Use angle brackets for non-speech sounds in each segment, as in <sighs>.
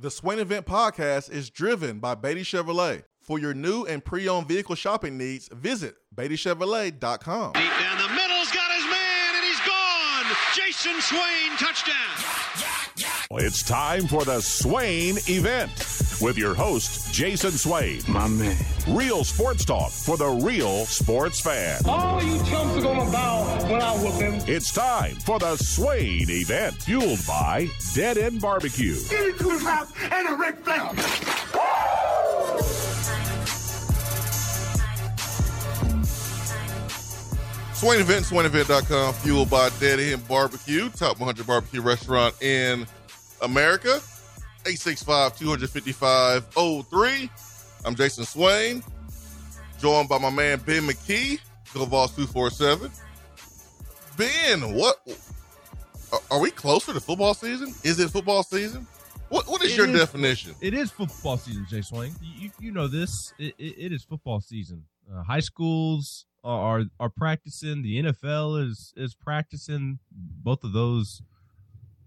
The Swain Event podcast is driven by Beatty Chevrolet. For your new and pre-owned vehicle shopping needs, visit BeattyChevrolet.com. Deep down the middle's got his man, and he's gone. Jason Swain, touchdown. It's time for the Swain event with your host, Jason Swain. My man. Real sports talk for the real sports fan. All you chumps are gonna bow when I whoop him. It's time for the Swain event, fueled by Dead End Barbecue. Give me two shots and a Ric Flair. Swain Event, SwainEvent.com, fueled by Dead End Barbecue, top 100 barbecue restaurant in America. 865-255-03. I'm Jason Swain, joined by my man Ben McKee, Go Vols 247. Ben, what are- are we closer to football season? Is it football season? What what is It your is- definition? It is football season, Jay Swain. You, you know this. It, it, it is football season. Uh, high schools are, are are practicing. The NFL is is practicing. Both of those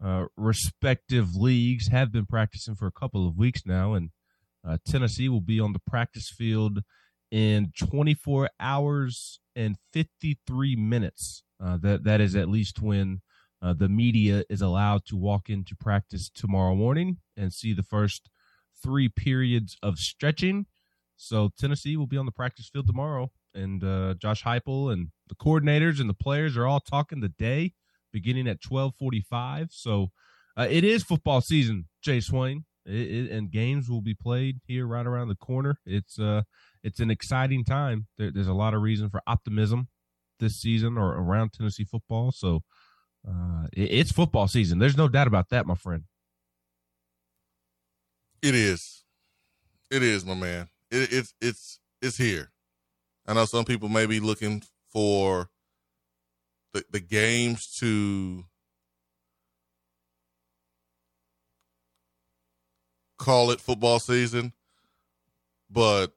uh, respective leagues have been practicing for a couple of weeks now, and uh, Tennessee will be on the practice field in 24 hours and 53 minutes. Uh, that that is at least when uh, the media is allowed to walk into practice tomorrow morning and see the first three periods of stretching. So Tennessee will be on the practice field tomorrow, and uh, Josh Heupel and the coordinators and the players are all talking the day, beginning at twelve forty-five. So uh, it is football season, Jay Swain, it, it, and games will be played here right around the corner. It's uh, it's an exciting time. There, there's a lot of reason for optimism this season or around Tennessee football. So uh, it, it's football season. There's no doubt about that, my friend. It is. It is, my man. It, it's it's it's here. I know some people may be looking for the the games to call it football season, but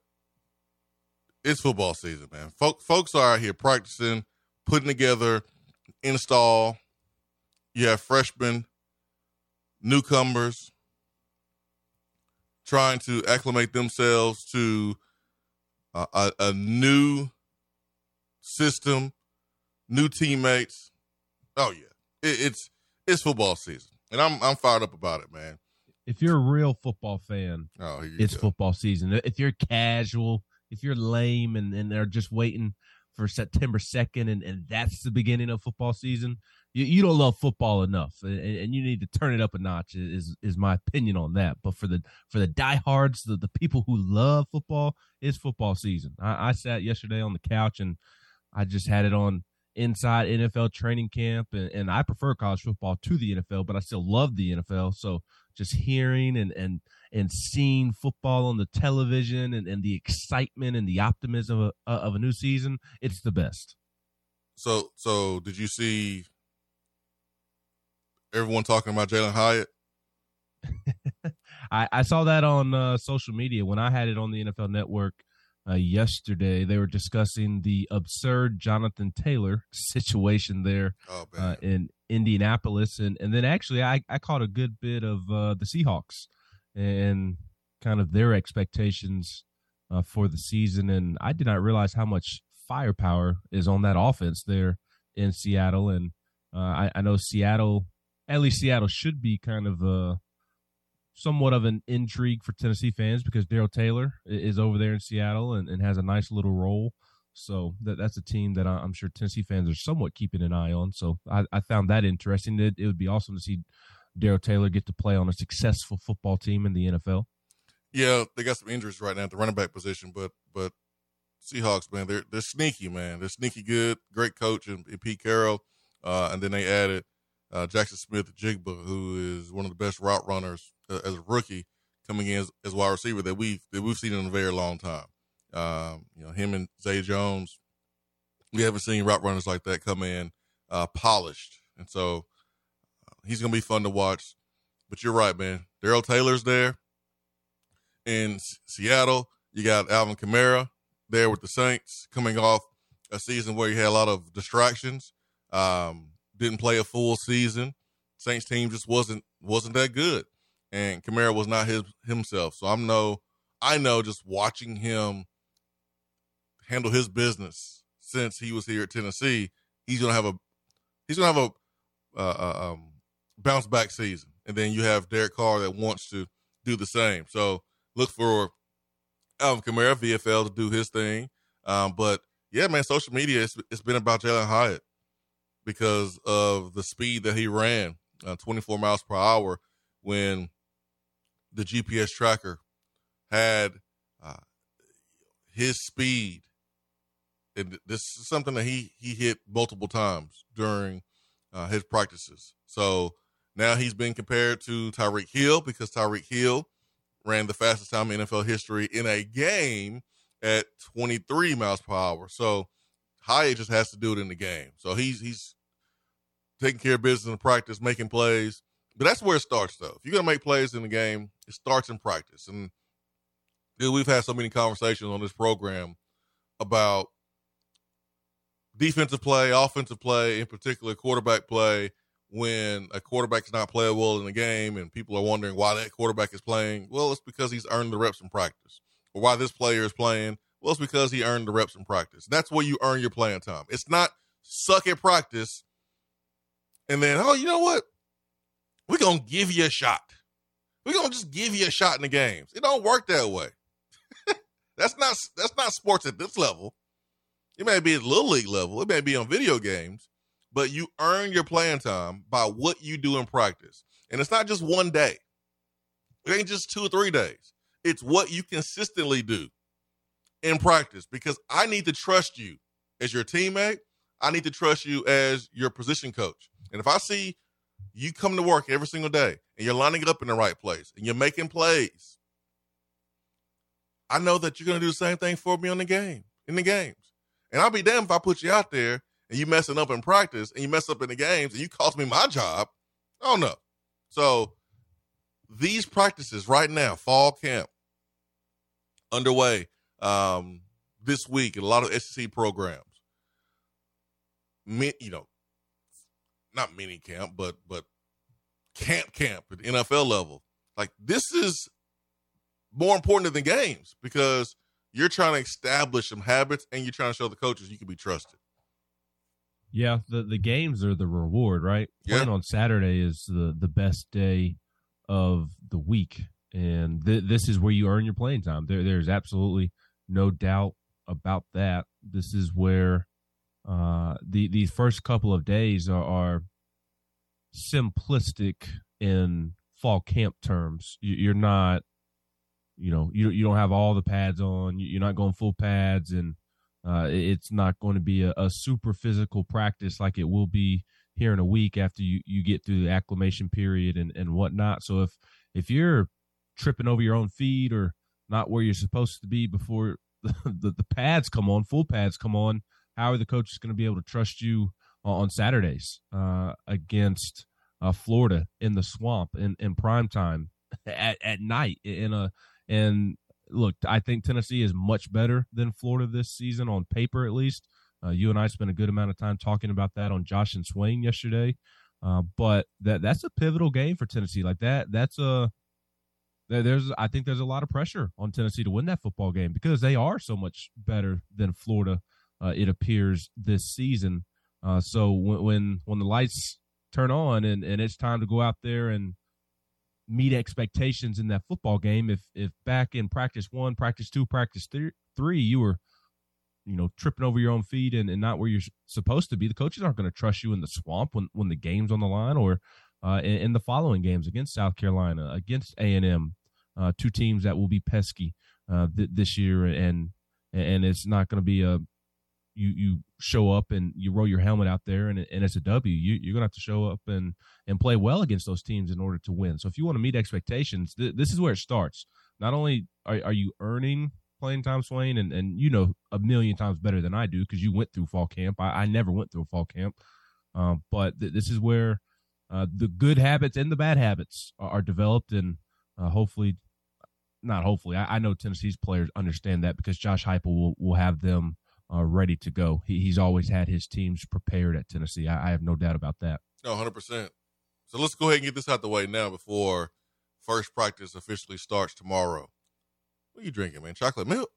it's football season, man. Folk, folks are out here practicing, putting together install. You have freshmen, newcomers, trying to acclimate themselves to a, a new system, new teammates. Oh yeah, it, it's it's football season, and I'm I'm fired up about it, man. If you're a real football fan, Oh, it's go. football season. If you're casual, if you're lame and, and they're just waiting for September 2nd and, and that's the beginning of football season, you, you don't love football enough and, and you need to turn it up a notch is is my opinion on that. But for the for the diehards, the, the people who love football, it's football season. I, I sat yesterday on the couch and I just had it on inside NFL training camp and, and I prefer college football to the NFL, but I still love the NFL. So just hearing and and and seeing football on the television and, and the excitement and the optimism of a, of a new season, it's the best. So so did you see everyone talking about Jalin Hyatt? <laughs> I, I saw that on uh, social media when I had it on the NFL Network uh, yesterday. They were discussing the absurd Jonathan Taylor <laughs> situation there Oh uh, in Indianapolis, and and then actually I I caught a good bit of uh, the Seahawks and kind of their expectations uh, for the season, and I did not realize how much firepower is on that offense there in Seattle, and uh, I, I know Seattle, at least Seattle should be kind of uh somewhat of an intrigue for Tennessee fans because Darrell Taylor is over there in Seattle and, and has a nice little role. So that that's a team that I'm sure Tennessee fans are somewhat keeping an eye on. So I, I found that interesting. It, it would be awesome to see Darrell Taylor get to play on a successful football team in the NFL. yeah, they got some injuries right now at the running back position, but but Seahawks, man, they're they're sneaky, man. They're sneaky good. Great coach and, and Pete Carroll, uh, and then they added uh, Jaxon Smith-Njigba, who is one of the best route runners uh, as a rookie coming in as, as wide receiver that we've that we've seen in a very long time. Um, you know, him and Zay Jones, we haven't seen route runners like that come in uh, polished, and so uh, he's gonna be fun to watch. But you're right, man. Darrell Taylor's there in S- Seattle. You got Alvin Kamara there with the Saints, coming off a season where he had a lot of distractions. Um, didn't play a full season. Saints team just wasn't wasn't that good. and Kamara was not his himself. So I'm no, I know just watching him handle his business since he was here at Tennessee, he's gonna have a he's gonna have a uh, um, bounce back season, and then you have Derek Carr that wants to do the same. So look for Alvin Kamara VFL to do his thing, um, but yeah, man, social media it's, it's been about Jalin Hyatt because of the speed that he ran, uh, 24 miles per hour, when the GPS tracker had uh, his speed. And this is something that he he hit multiple times during uh, his practices. So now he's been compared to Tyreek Hill because Tyreek Hill ran the fastest time in NFL history in a game at 23 miles per hour. So Hyatt just has to do it in the game. So he's he's taking care of business in practice, making plays. But that's where it starts, though. If you're gonna make plays in the game, it starts in practice. And dude, we've had so many conversations on this program about defensive play, offensive play, in particular quarterback play. When a quarterback is not playing well in the game, and people are wondering why that quarterback is playing, well, it's because he's earned the reps in practice. Or why this player is playing, well, it's because he earned the reps in practice. That's where you earn your playing time. It's not suck at practice and then, oh, you know what? We're gonna give you a shot. We're gonna just give you a shot in the games. It don't work that way. <laughs> that's not that's not sports at this level. It may be at little league level. It may be on video games, but you earn your playing time by what you do in practice. And it's not just one day. It ain't just two or three days. It's what you consistently do in practice because I need to trust you as your teammate. I need to trust you as your position coach. And if I see you come to work every single day and you're lining up in the right place and you're making plays, I know that you're going to do the same thing for me on the game, in the games. And I'll be damned if I put you out there and you messing up in practice and you mess up in the games and you cost me my job. Oh no. So these practices right now, fall camp underway um, this week in a lot of SEC programs. Me, you know, not mini camp, but but camp camp at the NFL level. Like this is more important than games because you're trying to establish some habits and you're trying to show the coaches you can be trusted. Yeah, the the games are the reward, right? Yeah. Playing on Saturday is the the best day of the week, and th- this is where you earn your playing time. There, there's absolutely no doubt about that. This is where uh, the these first couple of days are, are simplistic in fall camp terms. You, are not, you know, you you don't have all the pads on. You're not going full pads, and uh, it's not going to be a, a, super physical practice like it will be here in a week after you you get through the acclimation period and and whatnot. So if if you're tripping over your own feet or not where you're supposed to be before <laughs> the, the, the pads come on, full pads come on, how are the coaches going to be able to trust you on Saturdays uh, against uh, Florida in the swamp in, in prime time <laughs> at, at night in a and look, I think Tennessee is much better than Florida this season on paper, at least. Uh, you and I spent a good amount of time talking about that on Josh and Swain yesterday. Uh, but that that's a pivotal game for Tennessee. Like that, that's a there's I think there's a lot of pressure on Tennessee to win that football game because they are so much better than Florida. Uh, it appears this season. Uh, so when, when when the lights turn on and, and it's time to go out there and meet expectations in that football game, if if back in practice one, practice two, practice th- three, you were you know tripping over your own feet and, and not where you're supposed to be, the coaches aren't going to trust you in the swamp when when the game's on the line or uh, in, in, the following games against South Carolina, against A and M, uh, two teams that will be pesky uh, th- this year, and and it's not going to be a you you show up and you roll your helmet out there and, and it's a W. You, you're gonna have to show up and and play well against those teams in order to win. So if you want to meet expectations, th- this is where it starts. Not only are, are you earning playing time, Swain, and and you know a million times better than I do because you went through fall camp. I, I never went through fall camp, um, but th- this is where uh, the good habits and the bad habits are, are developed, and uh, hopefully, not hopefully, I, I, know Tennessee's players understand that because Josh Heupel will will have them uh, ready to go. He, he's always had his teams prepared at Tennessee. I, I have no doubt about that. No, hundred percent. So let's go ahead and get this out the way now before first practice officially starts tomorrow. What are you drinking, man? Chocolate milk?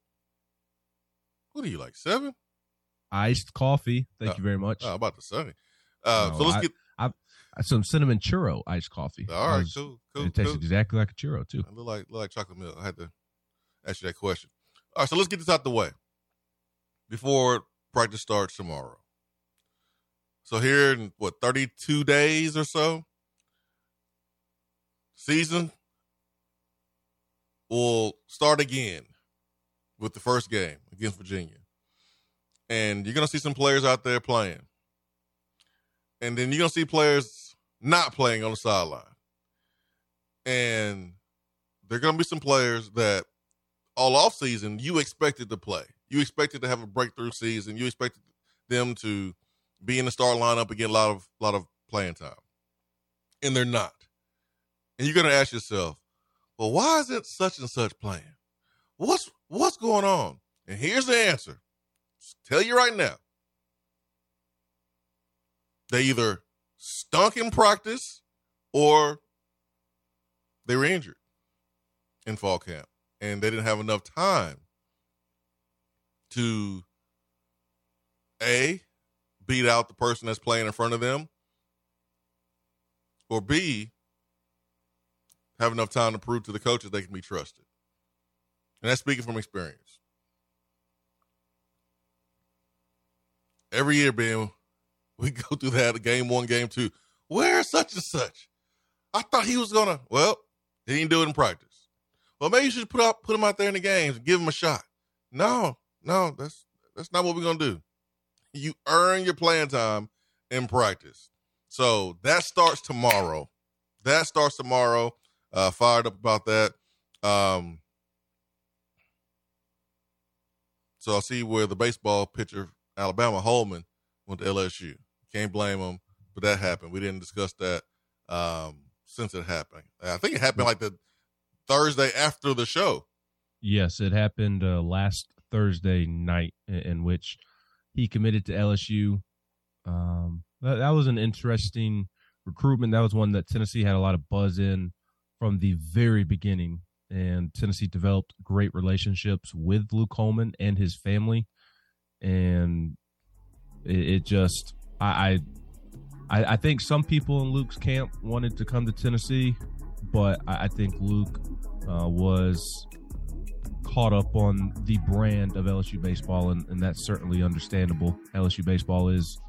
What are you like seven? Iced coffee. Thank Uh, you very much. Oh, about to say. Uh, No, so let's I- get. Some cinnamon churro iced coffee. All right, It was- cool, cool, It tastes cool. exactly like a churro too. I look like look like chocolate milk. I had to ask you that question. All right, so let's get this out the way before practice starts tomorrow. So here in what thirty two days or so, season will start again with the first game against Virginia, and you're gonna see some players out there playing, and then you're gonna see players not playing on the sideline and there are going to be some players that all off season you expected to play. You expected to have a breakthrough season. You expected them to be in the start lineup and get a lot of lot of playing time, and they're not. And you're going to ask yourself, "Well, why isn't such and such playing? What's what's going on?" And here's the answer. Tell you right now. They either stunk in practice or they were injured in fall camp and they didn't have enough time to a beat out the person that's playing in front of them or b have enough time to prove to the coaches they can be trusted. And that's speaking from experience. Every year ben we go through that game one game two Where such and such i thought he was gonna well he didn't do it in practice. Well, maybe you should put out put him out there in the games and give him a shot. No, no, that's that's not what we're gonna do. You earn your playing time in practice. So that starts tomorrow. That starts tomorrow. Uh fired up about that. Um so I see where the baseball pitcher, Alabama Holman, went to LSU. Can't blame them, but that happened. We didn't discuss that. Um since it happened. I think it happened like the Thursday after the show. Yes, it happened uh, last Thursday night, in, which he committed to LSU. Um, that, that was an interesting recruitment. That was one that Tennessee had a lot of buzz in from the very beginning, and Tennessee developed great relationships with Luke Holman and his family, and it, it just I. I I, think some people in Luke's camp wanted to come to Tennessee, but I, I think Luke uh, was caught up on the brand of LSU baseball, and, and that's certainly understandable. LSU baseball is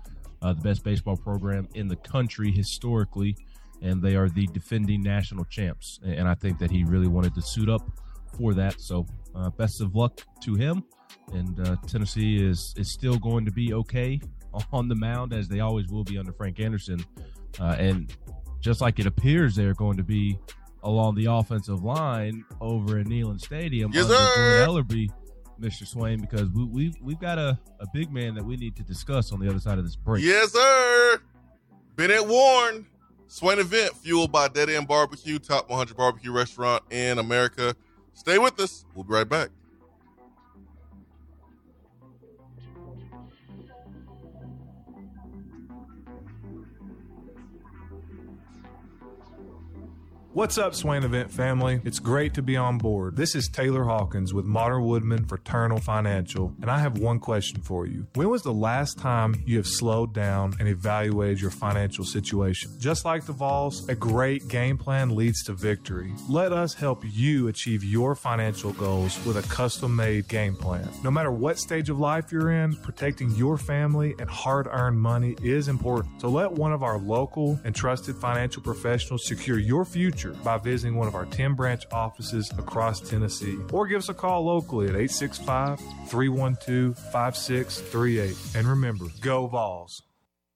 uh, the best baseball program in the country historically, and they are the defending national champs. And I think that he really wanted to suit up for that. So, uh, best of luck to him. And uh, Tennessee is is still going to be okay on the mound as they always will be under Frank Anderson. Uh, and just like it appears they're going to be along the offensive line over in Neyland Stadium Yes, under sir. Elarbee, Mr. Swain, because we, we, we've got a, a big man that we need to discuss on the other side of this break. Yes, sir. Bennett Warren. Swain event fueled by Dead End Barbecue, top 100 barbecue restaurant in America. Stay with us. We'll be right back. What's up, Swain Event family? It's great to be on board. This is Taylor Hawkins with Modern Woodmen Fraternal Financial, and I have one question for you. When was the last time you have slowed down and evaluated your financial situation? Just like the Vols, a great game plan leads to victory. Let us help you achieve your financial goals with a custom made game plan. No matter what stage of life you're in, protecting your family and hard earned money is important. So let one of our local and trusted financial professionals secure your future by visiting one of our 10 branch offices across Tennessee or give us a call locally at 865 312 5638. And remember, go Vols.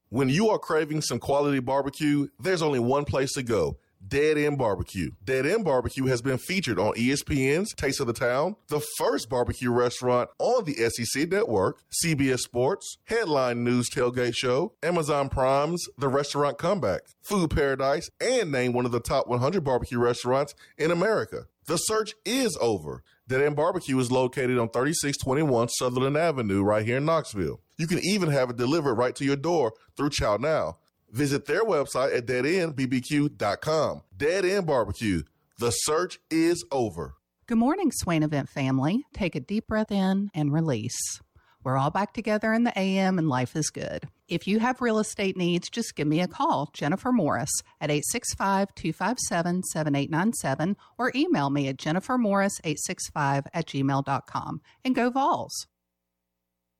When you are craving some quality barbecue, there's only one place to go. Dead End Barbecue. Dead End Barbecue has been featured on ESPN's Taste of the Town, the first barbecue restaurant on the SEC network, CBS Sports, Headline News Tailgate Show, Amazon Prime's The Restaurant Comeback, Food Paradise, and named one of the top 100 barbecue restaurants in America. The search is over. Dead End Barbecue is located on 3621 Sutherland Avenue right here in Knoxville. You can even have it delivered right to your door through ChowNow. Visit their website at deadendbbq.com. Dead End Barbecue, The search is over. Good morning, Swain Event family. Take a deep breath in and release. We're all back together in the AM and life is good. If you have real estate needs, just give me a call, Jennifer Morris, at 865 257 7897 or email me at jennifermorris865 at gmail.com. And go Vols.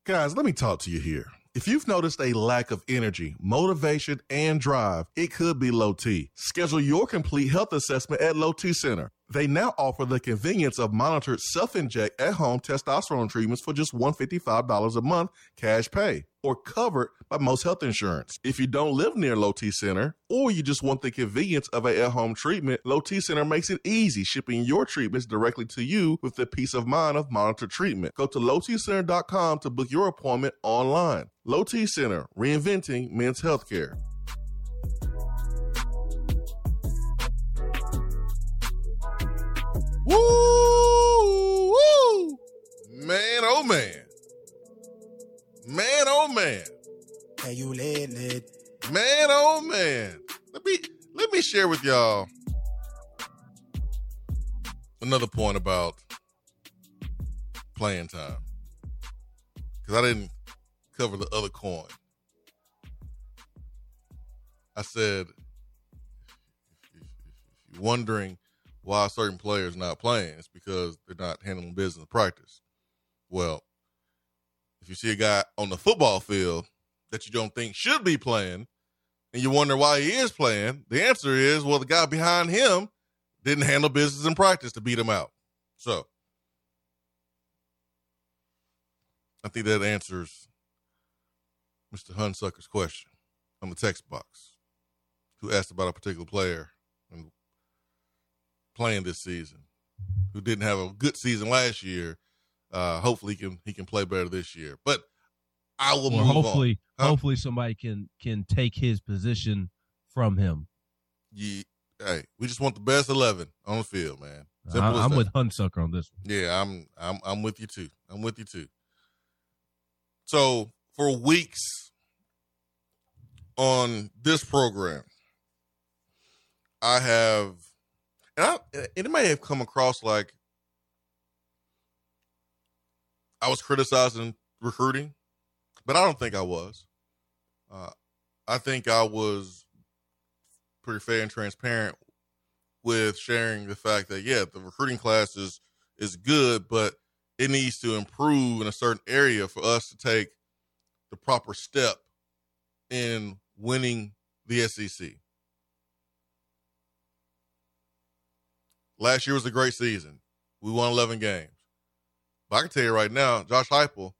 Guys, let me talk to you here. If you've noticed a lack of energy, motivation, and drive, it could be low T. Schedule your complete health assessment at Low T Center. They now offer the convenience of monitored self inject at home testosterone treatments for just $155 a month cash pay or covered by most health insurance. If you don't live near Low T Center or you just want the convenience of a at home treatment, Low T Center makes it easy shipping your treatments directly to you with the peace of mind of monitored treatment. Go to lowtcenter.com to book your appointment online. Low T Center, reinventing men's healthcare. Woo! Woo! Man, oh man. Man, oh man. Hey, you lit, lit. Man, oh man. Let me let me share with y'all another point about playing time. Cause I didn't cover the other coin. I said if you're wondering why certain players not playing, it's because they're not handling business in practice. Well, if you see a guy on the football field that you don't think should be playing, and you wonder why he is playing, the answer is well, the guy behind him didn't handle business in practice to beat him out. So I think that answers Mr. Hunsucker's question on the text box, who asked about a particular player playing this season, who didn't have a good season last year. Uh, hopefully, he can he can play better this year. But I will move hopefully, on. Huh? hopefully somebody can can take his position from him. Yeah, hey, we just want the best eleven on the field, man. Simple I, that. with Hunsucker on this one. Yeah, I'm I'm I'm with you too. I'm with you too. So for weeks on this program, I have, It may have come across like I was criticizing recruiting, but I don't think I was. Uh, I think I was pretty fair and transparent with sharing the fact that yeah, the recruiting class is is good, but it needs to improve in a certain area for us to take the proper step in winning the SEC. Last year was a great season. We won 11 games. But I can tell you right now, Josh Heupel,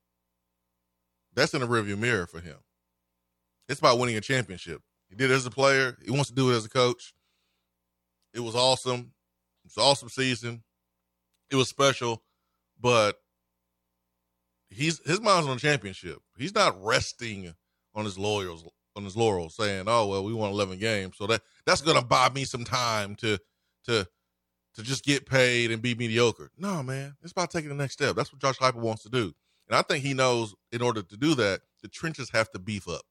that's in the rearview mirror for him. It's about winning a championship. He did it as a player. He wants to do it as a coach. It was awesome. It's an awesome season. It was special, but he's his mind's on the championship. He's not resting on his laurels on his laurels, saying, "Oh well, we won 11 games, so that that's to buy me some time to to to just get paid and be mediocre." No, man, it's about taking the next step. That's what Josh Heupel wants to do, and I think he knows in order to do that, the trenches have to beef up.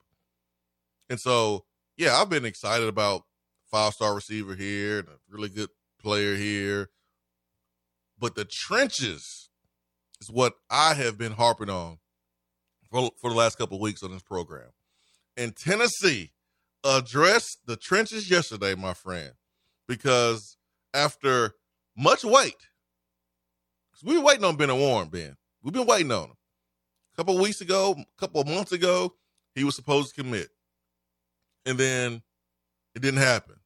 And so, yeah, I've been excited about five star receiver here and a really good player here. But the trenches is what I have been harping on for, for the last couple weeks on this program. And Tennessee addressed the trenches yesterday, my friend, because after much wait, 'cause we were waiting on Bennett Warren, Ben. We've been waiting on him. A couple weeks ago, a couple of months ago, he was supposed to commit. And then it didn't happen.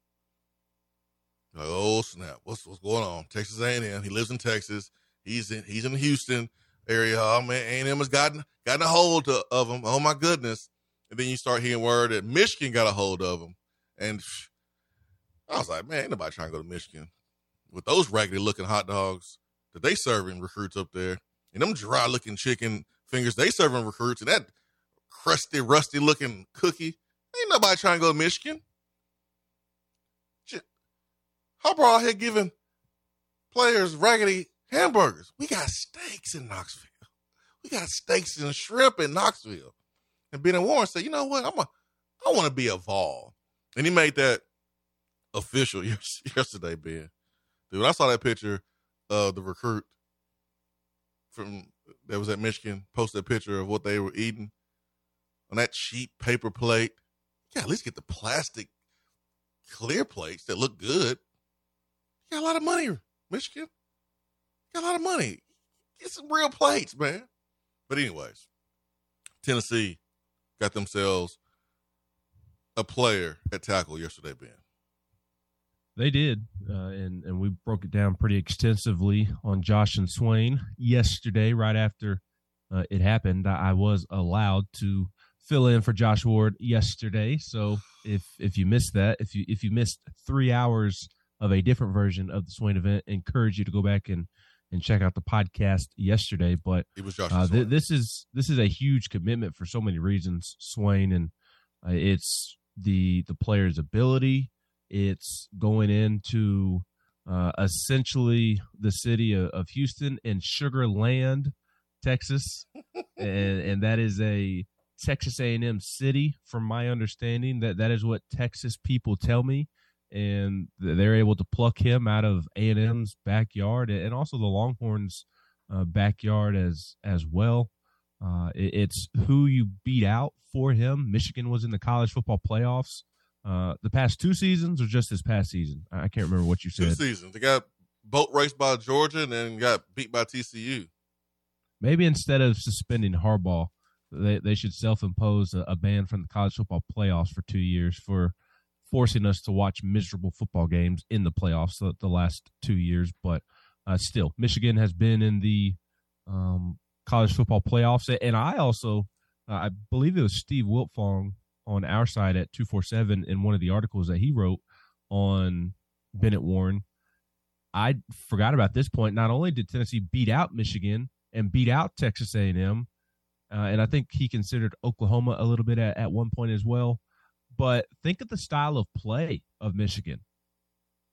Like, oh snap! What's what's going on? Texas A&M. He lives in Texas. He's in he's in the Houston area. Oh man, A&M has gotten gotten a hold of, him. Oh my goodness! And then you start hearing word that Michigan got a hold of him, and I was like, man, ain't nobody trying to go to Michigan with those raggedy looking hot dogs that they serving recruits up there, and them dry looking chicken fingers they serving recruits, and that crusty, rusty looking cookie. Ain't nobody trying to go to Michigan. Harbaugh here giving players raggedy hamburgers. We got steaks in Knoxville. We got steaks and shrimp in Knoxville. And Bennett Warren said, you know what? I'm a I want to be a Vol. And he made that official <laughs> yesterday, Ben. Dude, I saw that picture of the recruit from that was at Michigan, posted a picture of what they were eating on that cheap paper plate. Yeah, at least get the plastic clear plates that look good. You got a lot of money, Michigan. You got a lot of money. Get some real plates, man. But anyways, Tennessee got themselves a player at tackle yesterday, Ben. They did, uh, and and we broke it down pretty extensively on Josh and Swain yesterday. Right after uh, it happened, I, I was allowed to fill in for Josh Ward yesterday. So if if you missed that, if you if you missed three hours of a different version of the Swain event, encourage you to go back and and check out the podcast yesterday. But It was Josh. uh, th- this is this is a huge commitment for so many reasons, Swain, and uh, it's the the player's ability. It's going into uh, essentially the city of, of Houston and Sugar Land, Texas, <laughs> and and that is a Texas A&M city, from my understanding. That that is what Texas people tell me, and they're able to pluck him out of A&M's backyard and also the Longhorns' uh, backyard as as well. Uh, it- it's who you beat out for him. Michigan was in the college football playoffs uh, the past two seasons, or just this past season. I can't remember what you said. two seasons. They got boat raced by Georgia and then got beat by TCU. Maybe instead of suspending Harbaugh, they they should self impose a, a ban from the college football playoffs for two years for forcing us to watch miserable football games in the playoffs the, the last two years. But uh, still, Michigan has been in the um, college football playoffs, and I also uh, I believe it was Steve Wiltfong on our side at two four seven in one of the articles that he wrote on Bennett Warren. I forgot about this point. Not only did Tennessee beat out Michigan and beat out Texas A&M, uh, and I think he considered Oklahoma a little bit at, at one point as well. But think of the style of play of Michigan.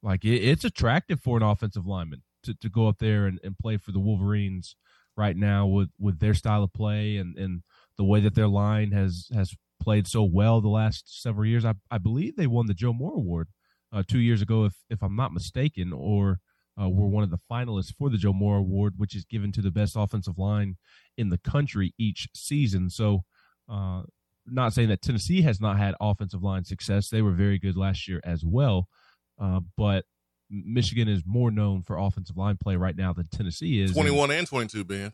Like it, it's attractive for an offensive lineman to, to go up there and, and play for the Wolverines right now with, with their style of play and, and the way that their line has has played so well the last several years. I, I believe they won the Joe Moore Award uh, two years ago, if if I'm not mistaken, or uh, were one of the finalists for the Joe Moore Award, which is given to the best offensive line in the country each season. So, uh, not saying that Tennessee has not had offensive line success; they were very good last year as well. Uh, but Michigan is more known for offensive line play right now than Tennessee is. 21 and 22, Ben.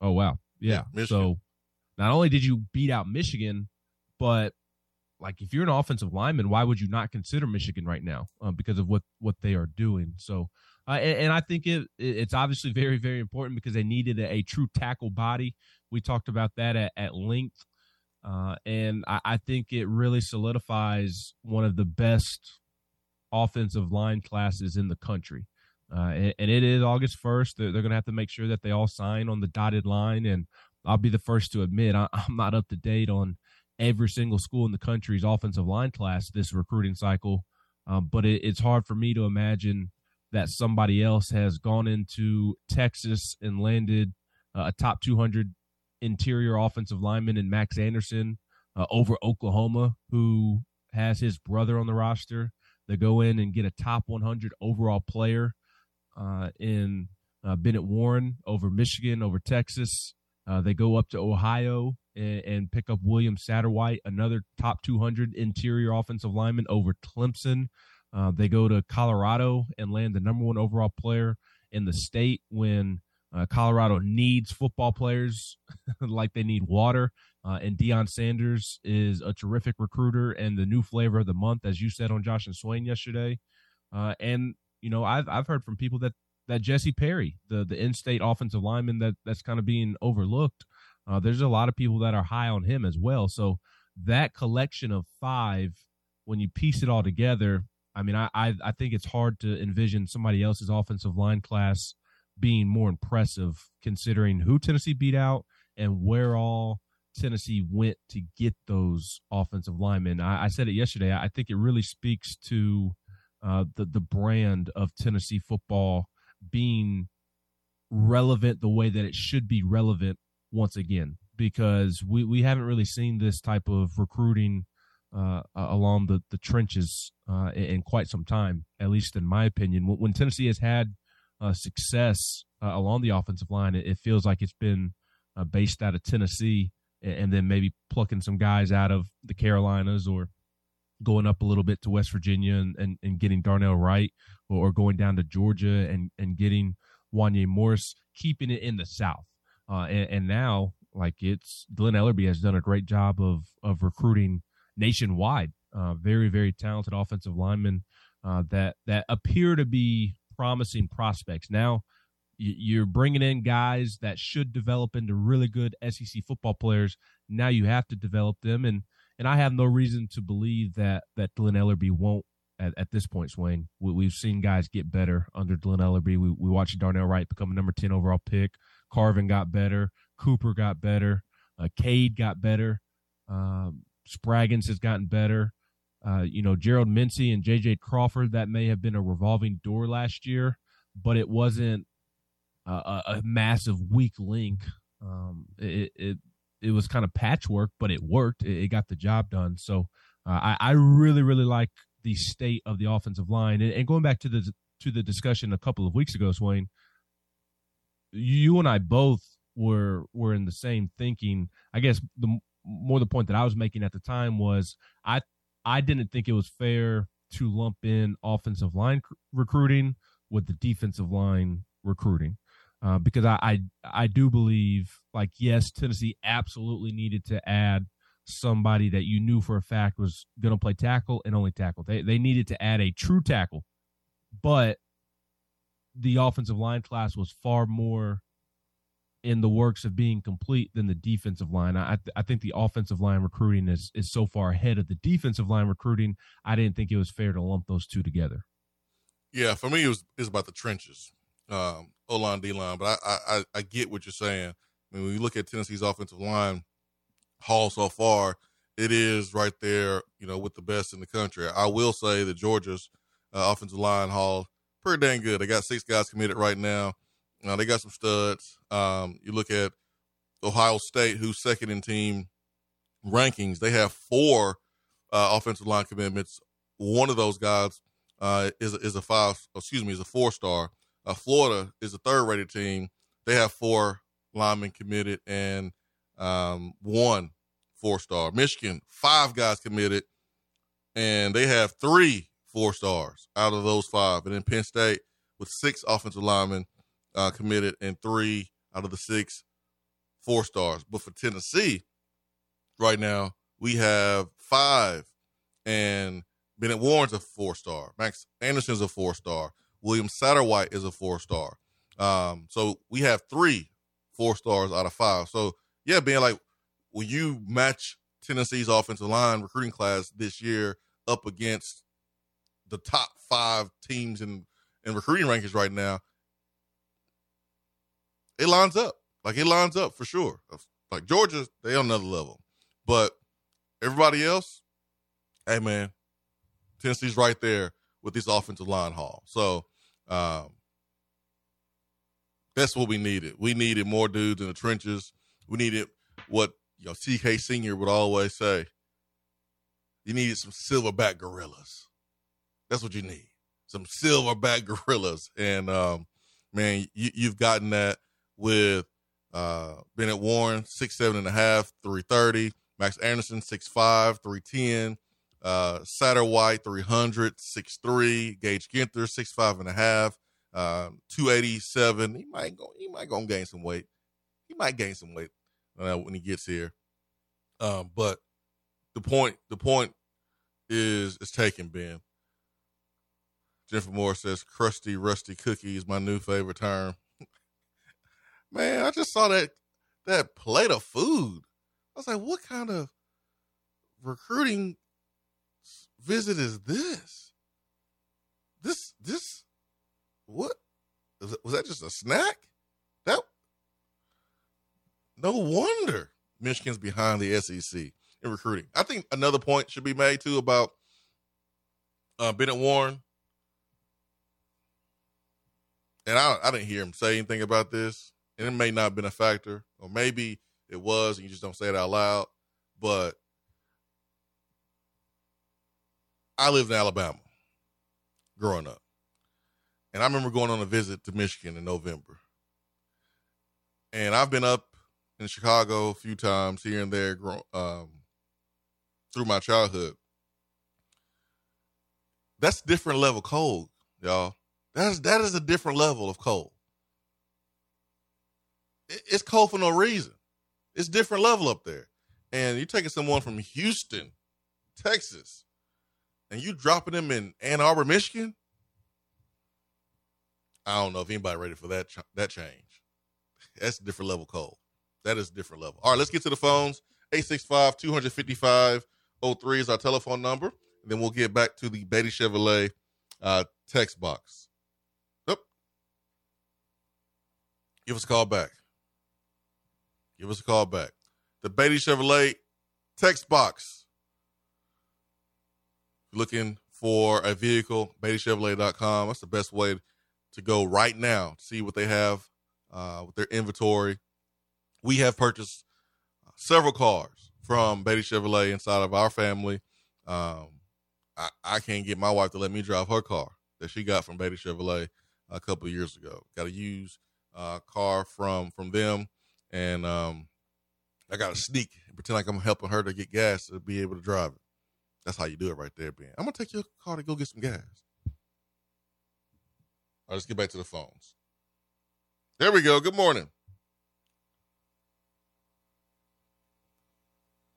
Oh wow, yeah. Yeah, so not only did you beat out Michigan, but like if you're an offensive lineman, why would you not consider Michigan right now uh, because of what what they are doing? So, uh, and, and I think it it's obviously very very important because they needed a, a true tackle body. We talked about that at, at length, uh, and I, I think it really solidifies one of the best offensive line classes in the country. Uh, and, and it is August 1st. They're, they're going to have to make sure that they all sign on the dotted line. And I'll be the first to admit I, I'm not up to date on every single school in the country's offensive line class this recruiting cycle. Um, but it, it's hard for me to imagine that somebody else has gone into Texas and landed uh, a top 200 interior offensive lineman in Max Anderson uh, over Oklahoma, who has his brother on the roster. They go in and get a top 100 overall player uh, in uh, Bennett Warren over Michigan, over Texas. Uh, they go up to Ohio and, and pick up William Satterwhite, another top 200 interior offensive lineman over Clemson. Uh, they go to Colorado and land the number one overall player in the state when uh, Colorado needs football players <laughs> like they need water. Uh, and Deion Sanders is a terrific recruiter and the new flavor of the month, as you said on Josh and Swain yesterday. Uh, and you know, I've I've heard from people that that Jesse Perry, the the in-state offensive lineman that that's kind of being overlooked, uh, there's a lot of people that are high on him as well. So that collection of five, when you piece it all together, I mean, I I, I think it's hard to envision somebody else's offensive line class being more impressive, considering who Tennessee beat out and where all Tennessee went to get those offensive linemen. I, I said it yesterday. I think it really speaks to uh, the the brand of Tennessee football being relevant the way that it should be relevant once again because we, we haven't really seen this type of recruiting uh, along the the trenches uh, in, quite some time, at least in my opinion. When, Tennessee has had uh, success uh, along the offensive line, it, feels like it's been uh, based out of Tennessee, and, then maybe plucking some guys out of the Carolinas or going up a little bit to West Virginia and, and, and getting Darnell Wright, or, going down to Georgia and and getting Wanya Morris, keeping it in the South. Uh, and, and now, like it's Glen Elarbee has done a great job of of recruiting nationwide. Uh, very very talented offensive linemen uh, that that appear to be promising prospects. Now you're bringing in guys that should develop into really good SEC football players. Now you have to develop them, and and I have no reason to believe that that Glen Elarbee won't at, at this point, Swain. We, have seen guys get better under Glen Elarbee. We, we watched Darnell Wright become a number 10 overall pick. Carvin got better. Cooper got better. Uh, Cade got better. Um, Spraggins has gotten better. Uh, you know, Gerald Mincey and J.J. Crawford, that may have been a revolving door last year, but it wasn't a, a, a massive weak link. Um, it, it, it was kind of patchwork, but it worked. It, it got the job done. So uh, I, I really, really like the state of the offensive line. And, and going back to the to the discussion a couple of weeks ago, Swain, you and I both were were in the same thinking. I guess the more the point that I was making at the time was I I didn't think it was fair to lump in offensive line recruiting with the defensive line recruiting. Uh, because I, I I do believe like yes Tennessee absolutely needed to add somebody that you knew for a fact was going to play tackle and only tackle. They they needed to add a true tackle, but the offensive line class was far more in the works of being complete than the defensive line. I th- I think the offensive line recruiting is is so far ahead of the defensive line recruiting. I didn't think it was fair to lump those two together. Yeah, for me it was it's about the trenches, um, O line, D line. But I, I I get what you're saying. I mean, when you look at Tennessee's offensive line haul so far, it is right there, you know, with the best in the country. I will say that Georgia's uh, offensive line haul pretty dang good. They got six guys committed right now. Uh, they got some studs. Um, you look at Ohio State, who's second in team rankings. They have four uh, offensive line commitments. One of those guys uh, is is a five. Excuse me, is a four star. Uh, Florida is a third rated team. They have four linemen committed and um, one four star. Michigan five guys committed, and they have three four stars out of those five. And then Penn State with six offensive linemen uh, committed and three out of the six four stars. But for Tennessee, right now, we have five, and Bennett Warren's a four star. Max Anderson's a four star. William Satterwhite is a four star. Um, so we have three four stars out of five. So yeah, being like when you match Tennessee's offensive line recruiting class this year up against the top five teams in in recruiting rankings right now, it lines up. Like it lines up for sure. Like Georgia, they on another level. But everybody else, hey man, Tennessee's right there with this offensive line haul. So um, that's what we needed. We needed more dudes in the trenches. We needed what you know CK Senior would always say. You needed some silverback gorillas. That's what you need. Some silverback <laughs> gorillas. And um, man, you, you've gotten that with uh, Bennett Warren, six seven and a half, three thirty. Max Anderson, six five, three ten. Uh, Satterwhite, 300, 6'3. Gage Ginther, six five and a half, uh, 287. He might go, he might go gain some weight. He might gain some weight uh, when he gets here. Um, but the point, the point is, is taken, Ben. Jennifer Moore says, crusty, rusty cookie is my new favorite term. <laughs> Man, I just saw that that plate of food. I was like, what kind of recruiting visit is this? This this what was that just a snack? That no wonder Michigan's behind the SEC in recruiting. I think another point should be made too about uh, Bennett Warren. And I, I didn't hear him say anything about this and it may not have been a factor, or maybe it was, and you just don't say it out loud. But I lived in Alabama growing up. And I remember going on a visit to Michigan in November. And I've been up in Chicago a few times here and there um, through my childhood. That's different level cold, y'all. That's that is a different level of cold. It's cold for no reason. It's different level up there. And you're taking someone from Houston, Texas, and you dropping them in Ann Arbor, Michigan. I don't know if anybody ready for that ch- that change. That's a different level cold. That is a different level. All right, let's get to the phones. 865 255 03 is our telephone number. And then we'll get back to the Beatty Chevrolet uh, text box. Yep. Give us a call back. Give us a call back. The Beatty Chevrolet text box. Looking for a vehicle, BeattyChevrolet.com. That's the best way to go right now. See what they have uh, with their inventory. We have purchased several cars from Beatty Chevrolet inside of our family. Um, I, I can't get my wife to let me drive her car that she got from Beatty Chevrolet a couple years ago. Got a used uh, car from from them, and um, I got to sneak and pretend like I'm helping her to get gas to be able to drive it. That's how you do it right there, Ben. I'm gonna take your car to go get some gas. All right, let's get back to the phones. There we go. Good morning.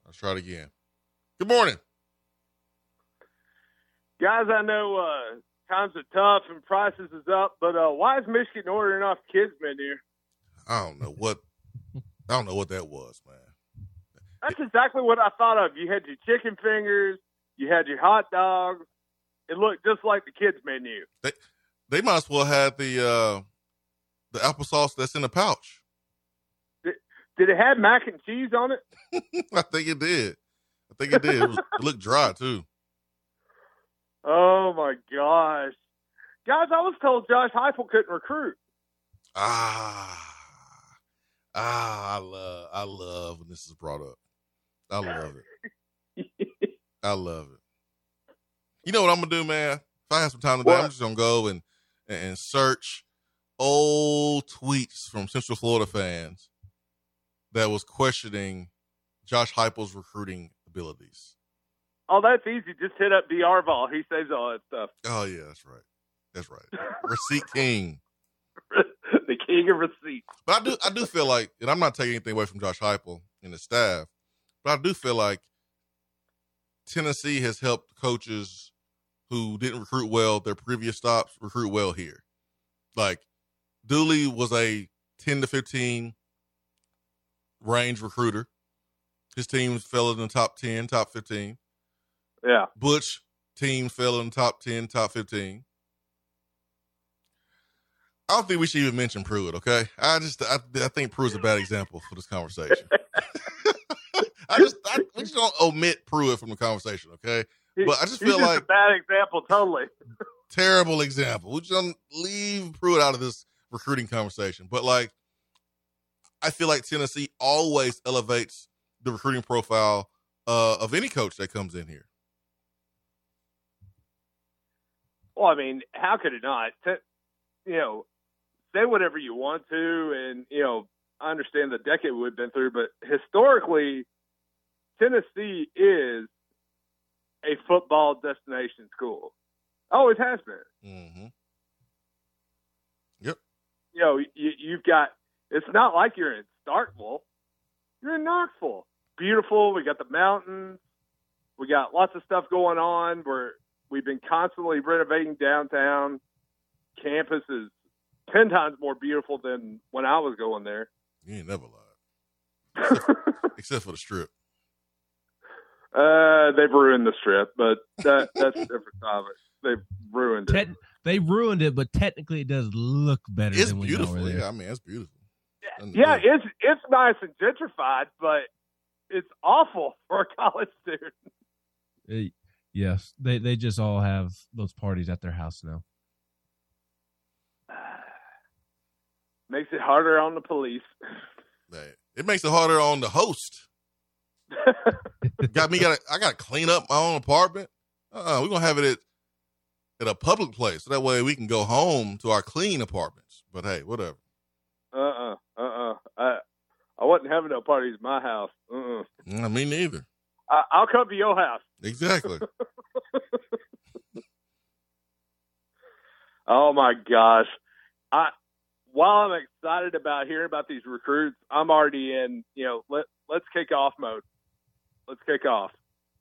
Let's try it again. Good morning. Guys, I know uh, times are tough and prices is up, but uh, why is Michigan ordering off kids menu? I don't know what I don't know what that was, man. That's exactly what I thought of. You had your chicken fingers, you had your hot dogs. It looked just like the kids menu. They they might as well have the uh the applesauce that's in the pouch. Did, did it have mac and cheese on it? <laughs> I think it did. I think it did. It, was, it looked dry too. Oh my gosh, guys! I was told Josh Heupel couldn't recruit. Ah, ah, I love, I love when this is brought up. I love it. <laughs> I love it. You know what I'm gonna do, man? If I have some time today, what? I'm just gonna go and and search old tweets from Central Florida fans that was questioning Josh Heupel's recruiting abilities. Oh, that's easy. Just hit up D. Arval. He says all that stuff. Oh yeah, that's right. That's right. Receipt king. <laughs> the king of receipts. But I do I do feel like, and I'm not taking anything away from Josh Heupel and his staff, but I do feel like Tennessee has helped coaches who didn't recruit well their previous stops recruit well here. Like Dooley was a 10 to 15 range recruiter. His teams fell in the top 10, top 15. Yeah. Butch team fell in the top 10, top 15. I don't think we should even mention Pruitt, okay? I just I, I think Pruitt's a bad example for this conversation. <laughs> I just I, we just don't omit Pruitt from the conversation, okay? But I just feel just like a bad example, totally. terrible example. We just don't leave Pruitt out of this recruiting conversation. But like, I feel like Tennessee always elevates the recruiting profile uh, of any coach that comes in here. Well, I mean, how could it not? You know, say whatever you want to, and you know, I understand the decade we've been through, but historically, Tennessee is a football destination school. Always has been. Mm-hmm. Yep. You know, you, you've got. It's not like you're in Starkville. You're in Knoxville. Beautiful. We got the mountains. We got lots of stuff going on. We're we've been constantly renovating downtown. Campus is ten times more beautiful than when I was going there. You ain't never lied, <laughs> except, except for the strip. Uh, they've ruined the strip, but that <laughs> that's a different topic. They've ruined it. Te- they ruined it, but technically it does look better. It's than when beautiful. You yeah, I mean, it's beautiful. Yeah, it's it's nice and gentrified, but it's awful for a college student. Uh, yes, they they just all have those parties at their house now. <sighs> Makes it harder on the police. It makes it harder on the host. Got me got I got to clean up my own apartment. Uh, we're gonna have it at at a public place, so that way we can go home to our clean apartments. But hey, whatever. Uh uh-uh, uh uh I I wasn't having no parties at my house. Uh uh Mm, me neither. I, I'll come to your house. Exactly. <laughs> Oh my gosh. I while I'm excited about hearing about these recruits, I'm already in, you know, let let's kick off mode. Let's kick off.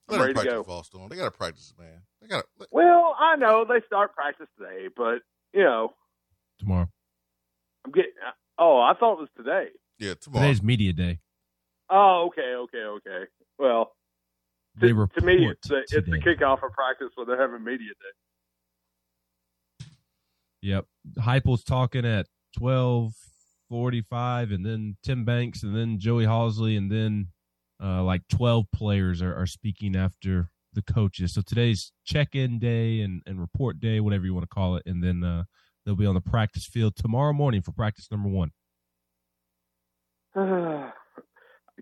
I'm Let ready them to go. fall storm. They gotta practice, man. They gotta. Well, I know they start practice today, but you know, Tomorrow. I'm getting uh, Oh, I thought it was today. Yeah, tomorrow. Today's media day. Oh, okay, okay, okay. Well, They to, report to me, it's the, it's the today. kickoff of practice when they're having media day. Yep. Heupel's talking at twelve forty-five, and then Tim Banks, and then Joey Halzle, and then uh, like twelve players are, are speaking after the coaches. So today's check-in day and, and report day, whatever you want to call it, and then uh, they'll be on the practice field tomorrow morning for practice number one. <sighs> I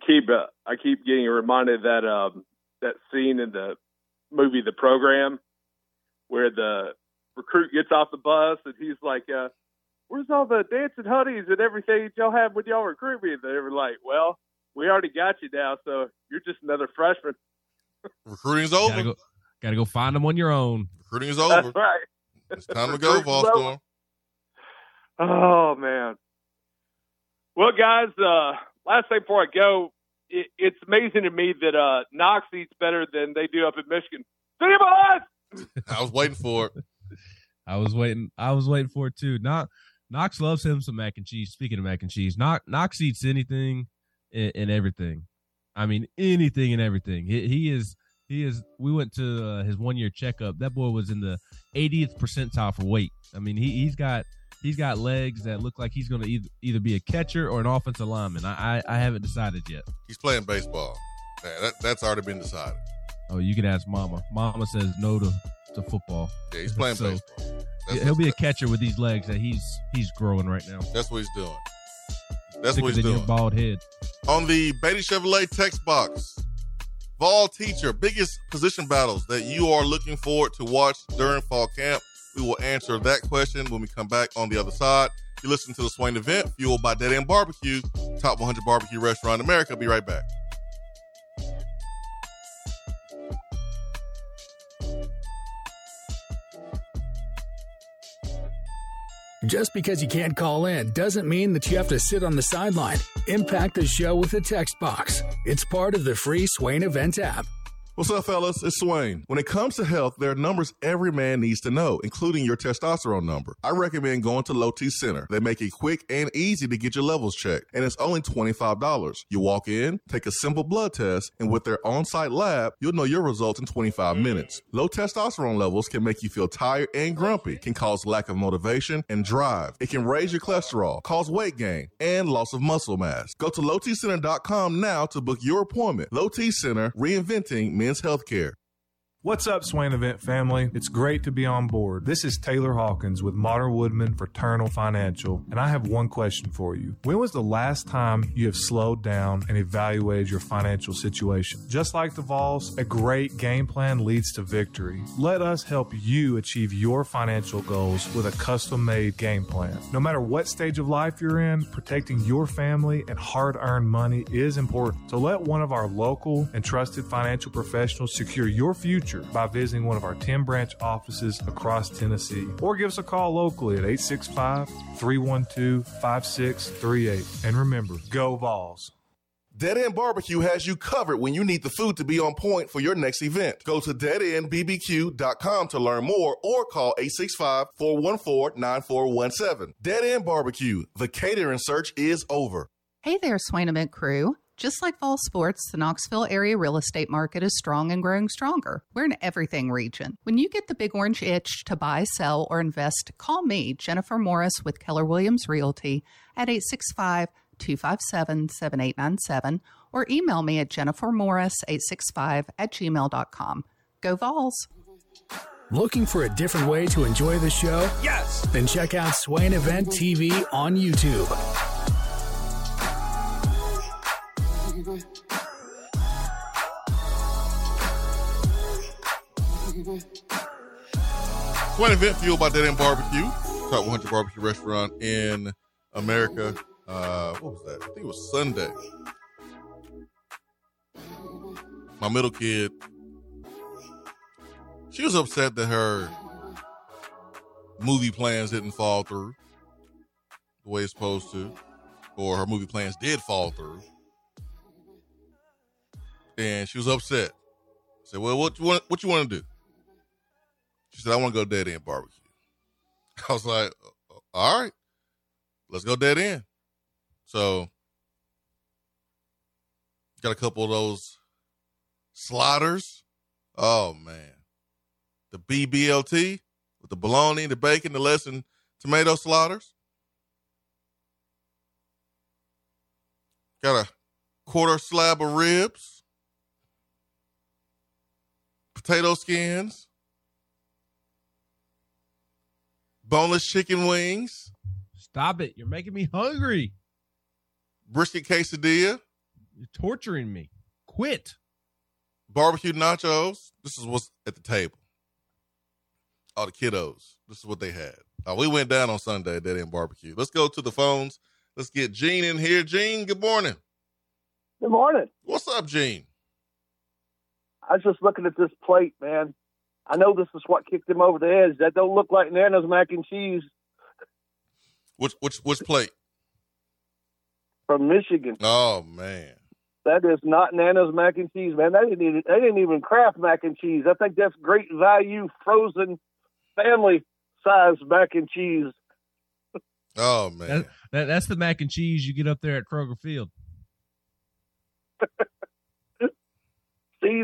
keep uh, I keep getting reminded that um, that scene in the movie The Program where the recruit gets off the bus and he's like, uh, "Where's all the dancing honeys and everything y'all have when y'all recruit me?" And they were like, "Well, we already got you now, so you're just another freshman." Recruiting's over. Gotta go, gotta go find them on your own. Recruiting is over. That's over. right. It's time to go, Recruiting's over. Fall Storm. Oh man. Well, guys, uh, last thing before I go, it, it's amazing to me that uh, Knox eats better than they do up in Michigan. See you, boys. I was waiting for it. I was waiting. I was waiting for it too. Knox, Knox loves him some mac and cheese. Speaking of mac and cheese, Knox, Knox eats anything and, and everything. I mean, anything and everything. He, he is. He is. We went to uh, his one year checkup. That boy was in the 80th percentile for weight. I mean, he he's got he's got legs that look like he's going to either either be a catcher or an offensive lineman. I I, I haven't decided yet. He's playing baseball. Man, that, that's already been decided. Oh, you can ask Mama. Mama says no to to football. Yeah, he's playing <laughs> So, baseball. That's, He'll be a catcher with these legs that he's he's growing right now. that's what he's doing. That's Thicker what he's doing. bald head. On the Beatty Chevrolet text box, Vol teacher, biggest position battles that you are looking forward to watch during fall camp. We will answer that question when we come back on the other side. You listen to the Swain event, fueled by Dead End Barbecue, top 100 barbecue restaurant in America. Be right back. Just because you can't call in doesn't mean that you have to sit on the sideline. Impact the show with a text box. It's part of the free Swain Event app. What's up, fellas? It's Swain. When it comes to health, there are numbers every man needs to know, including your testosterone number. I recommend going to Low T Center. They make it quick and easy to get your levels checked, and it's only $25. You walk in, take a simple blood test, and with their on site lab, you'll know your results in 25 minutes. Low testosterone levels can make you feel tired and grumpy, can cause lack of motivation and drive. It can raise your cholesterol, cause weight gain, and loss of muscle mass. Go to lowtcenter.com now to book your appointment. Low T Center, reinventing men's healthcare. What's up, Swain Event family? It's great to be on board. This is Taylor Hawkins with Modern Woodmen Fraternal Financial, and I have one question for you. When was the last time you have slowed down and evaluated your financial situation? Just like the Vols, a great game plan leads to victory. Let us help you achieve your financial goals with a custom made game plan. No matter what stage of life you're in, protecting your family and hard earned money is important. So let one of our local and trusted financial professionals secure your future by visiting one of our 10 branch offices across Tennessee or give us a call locally at 865 312 5638. And remember, go Vols. Dead End Barbecue has you covered when you need the food to be on point for your next event. Go to deadendbbq.com to learn more or call 865-414-9417. Dead End Barbecue, the catering search is over. Hey there, Swain Event crew. Just like fall sports, the Knoxville area real estate market is strong and growing stronger. We're an everything region. When you get the big orange itch to buy, sell, or invest, call me, Jennifer Morris with Keller Williams Realty at 865 257 7897 or email me at jennifermorris865 at gmail.com. Go Vols! Looking for a different way to enjoy the show? Yes! Then check out Swain Event TV on YouTube. Swain event fueled by Dead End Barbecue, top 100 barbecue restaurant in America. Uh, what was that? I think it was Sunday. My middle kid, she was upset that her movie plans didn't fall through the way it's supposed to, or her movie plans did fall through. And she was upset. I said, "Well, what you want? What you want to do?" She said, "I want to go dead end barbecue." <laughs> I was like, "All right, let's go dead end." So, got a couple of those sliders. Oh man, the BBLT with the bologna, the bacon, the lesson tomato sliders. Got a quarter slab of ribs, potato skins, boneless chicken wings, Stop it. You're making me hungry. brisket quesadilla, You're torturing me. Quit. barbecue nachos. This is what's at the table. All the kiddos. This is what they had. Uh, we went down on Sunday at Dead End Barbecue. Let's go to the phones. Let's get Gene in here. Gene, good morning. Good morning. What's up, Gene? I was just looking at this plate, man. I know this is what kicked him over the edge. That don't look like Nana's mac and cheese Which which which plate? from Michigan. Oh man. That is not Nana's mac and cheese, man. They didn't even, they didn't even craft mac and cheese. I think that's great value, frozen, family size mac and cheese. Oh man. That, that, that's the mac and cheese you get up there at Kroger Field. <laughs>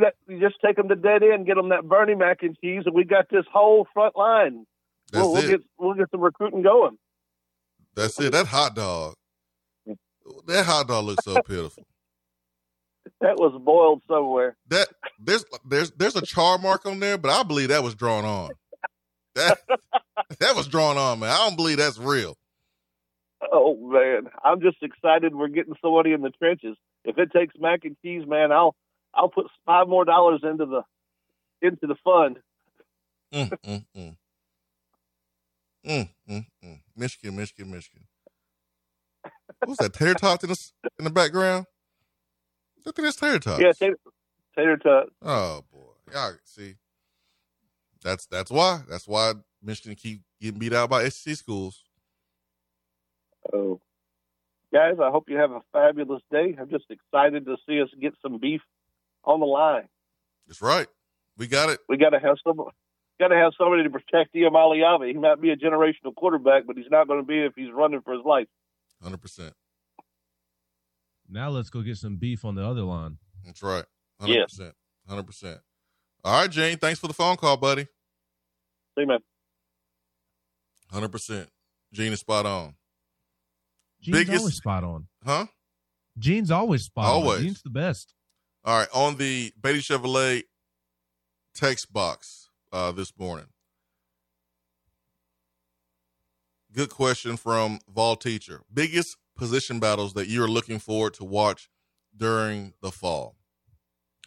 That you just take them to dead end, get them that Bernie mac and cheese, and we got this whole front line. That's we'll, we'll it. get we'll get the recruiting going. That's it. That hot dog. That hot dog looks so pitiful. <laughs> That was boiled somewhere. That there's there's there's a char mark on there, but I believe that was drawn on. That <laughs> that was drawn on, man. I don't believe that's real. Oh man, I'm just excited we're getting somebody in the trenches. If it takes mac and cheese, man, I'll I'll put five more dollars into the into the fund. Mm, mm, mm. Mm, mm, mm. Michigan, Michigan, Michigan. What's that? Tater tots in the in the background? I think that's tater tots. Yeah, tater, tater tot. Oh boy, y'all see. That's that's why. That's why Michigan keep getting beat out by SEC schools. Oh, guys, I hope you have a fabulous day. I'm just excited to see us get some beef on the line. That's right. We got it. We got to have some. Got to have somebody to protect Iamaleava. He might be a generational quarterback, but he's not going to be if he's running for his life. Hundred percent. Now let's go get some beef on the other line. That's right. Hundred Yes. percent. Hundred percent. All right, Jane. Thanks for the phone call, buddy. See, you, man. Hundred percent. Gene is spot on. Gene's Biggest- always spot on. Huh? Gene's always spot Always. on. Gene's the best. All right, on the Beatty Chevrolet text box uh, this morning. Good question from Vol Teacher. Biggest position battles that you're looking forward to watch during the fall.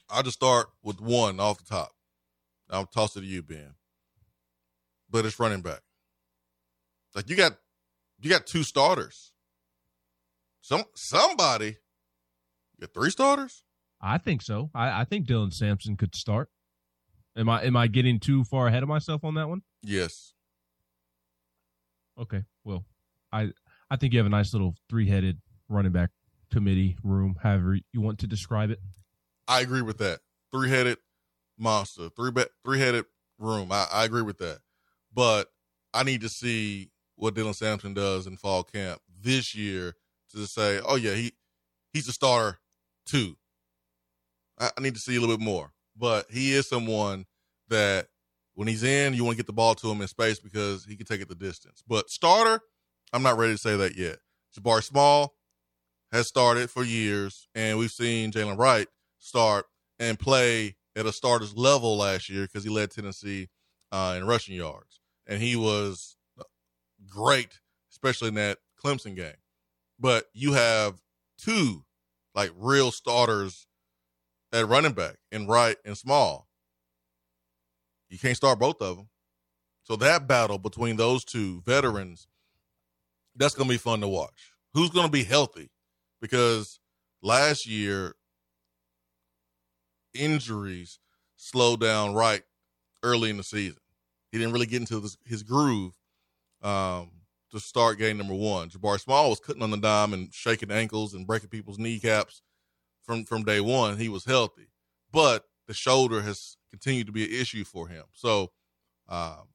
I'll just start with one off the top. I'll toss it to you, Ben. But it's running back. Like you got you got two starters. Some somebody you got three starters? I think so. I, I think Dylan Sampson could start. Am I am I getting too far ahead of myself on that one? Yes. Okay. Well, I I think you have a nice little three headed running back committee room, however you want to describe it. I agree with that. Three headed monster, three be- three headed room. I, I agree with that. But I need to see what Dylan Sampson does in fall camp this year to say, oh yeah, he he's a starter too. I, I need to see a little bit more. But he is someone that when he's in, you want to get the ball to him in space because he can take it the distance. But starter, I'm not ready to say that yet. Jabari Small has started for years, and we've seen Jaylen Wright start and play at a starter's level last year because he led Tennessee uh, in rushing yards, and he was great, especially in that Clemson game. But you have two like real starters at running back and Wright and Small. You can't start both of them. So that battle between those two veterans, that's going to be fun to watch. Who's going to be healthy? Because last year, injuries slowed down Wright early in the season. He didn't really get into his, his groove um, to start game number one. Jabari Small was cutting on the dime and shaking ankles and breaking people's kneecaps from from day one. He was healthy, but the shoulder has continued to be an issue for him. So um,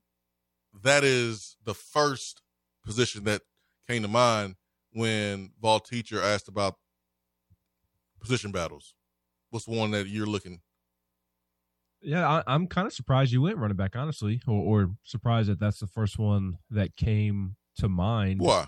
that is the first position that came to mind when Vol Teacher asked about position battles. What's one that you're looking? Yeah, I, am kind of surprised you went running back, honestly, or, or surprised that that's the first one that came to mind. Why?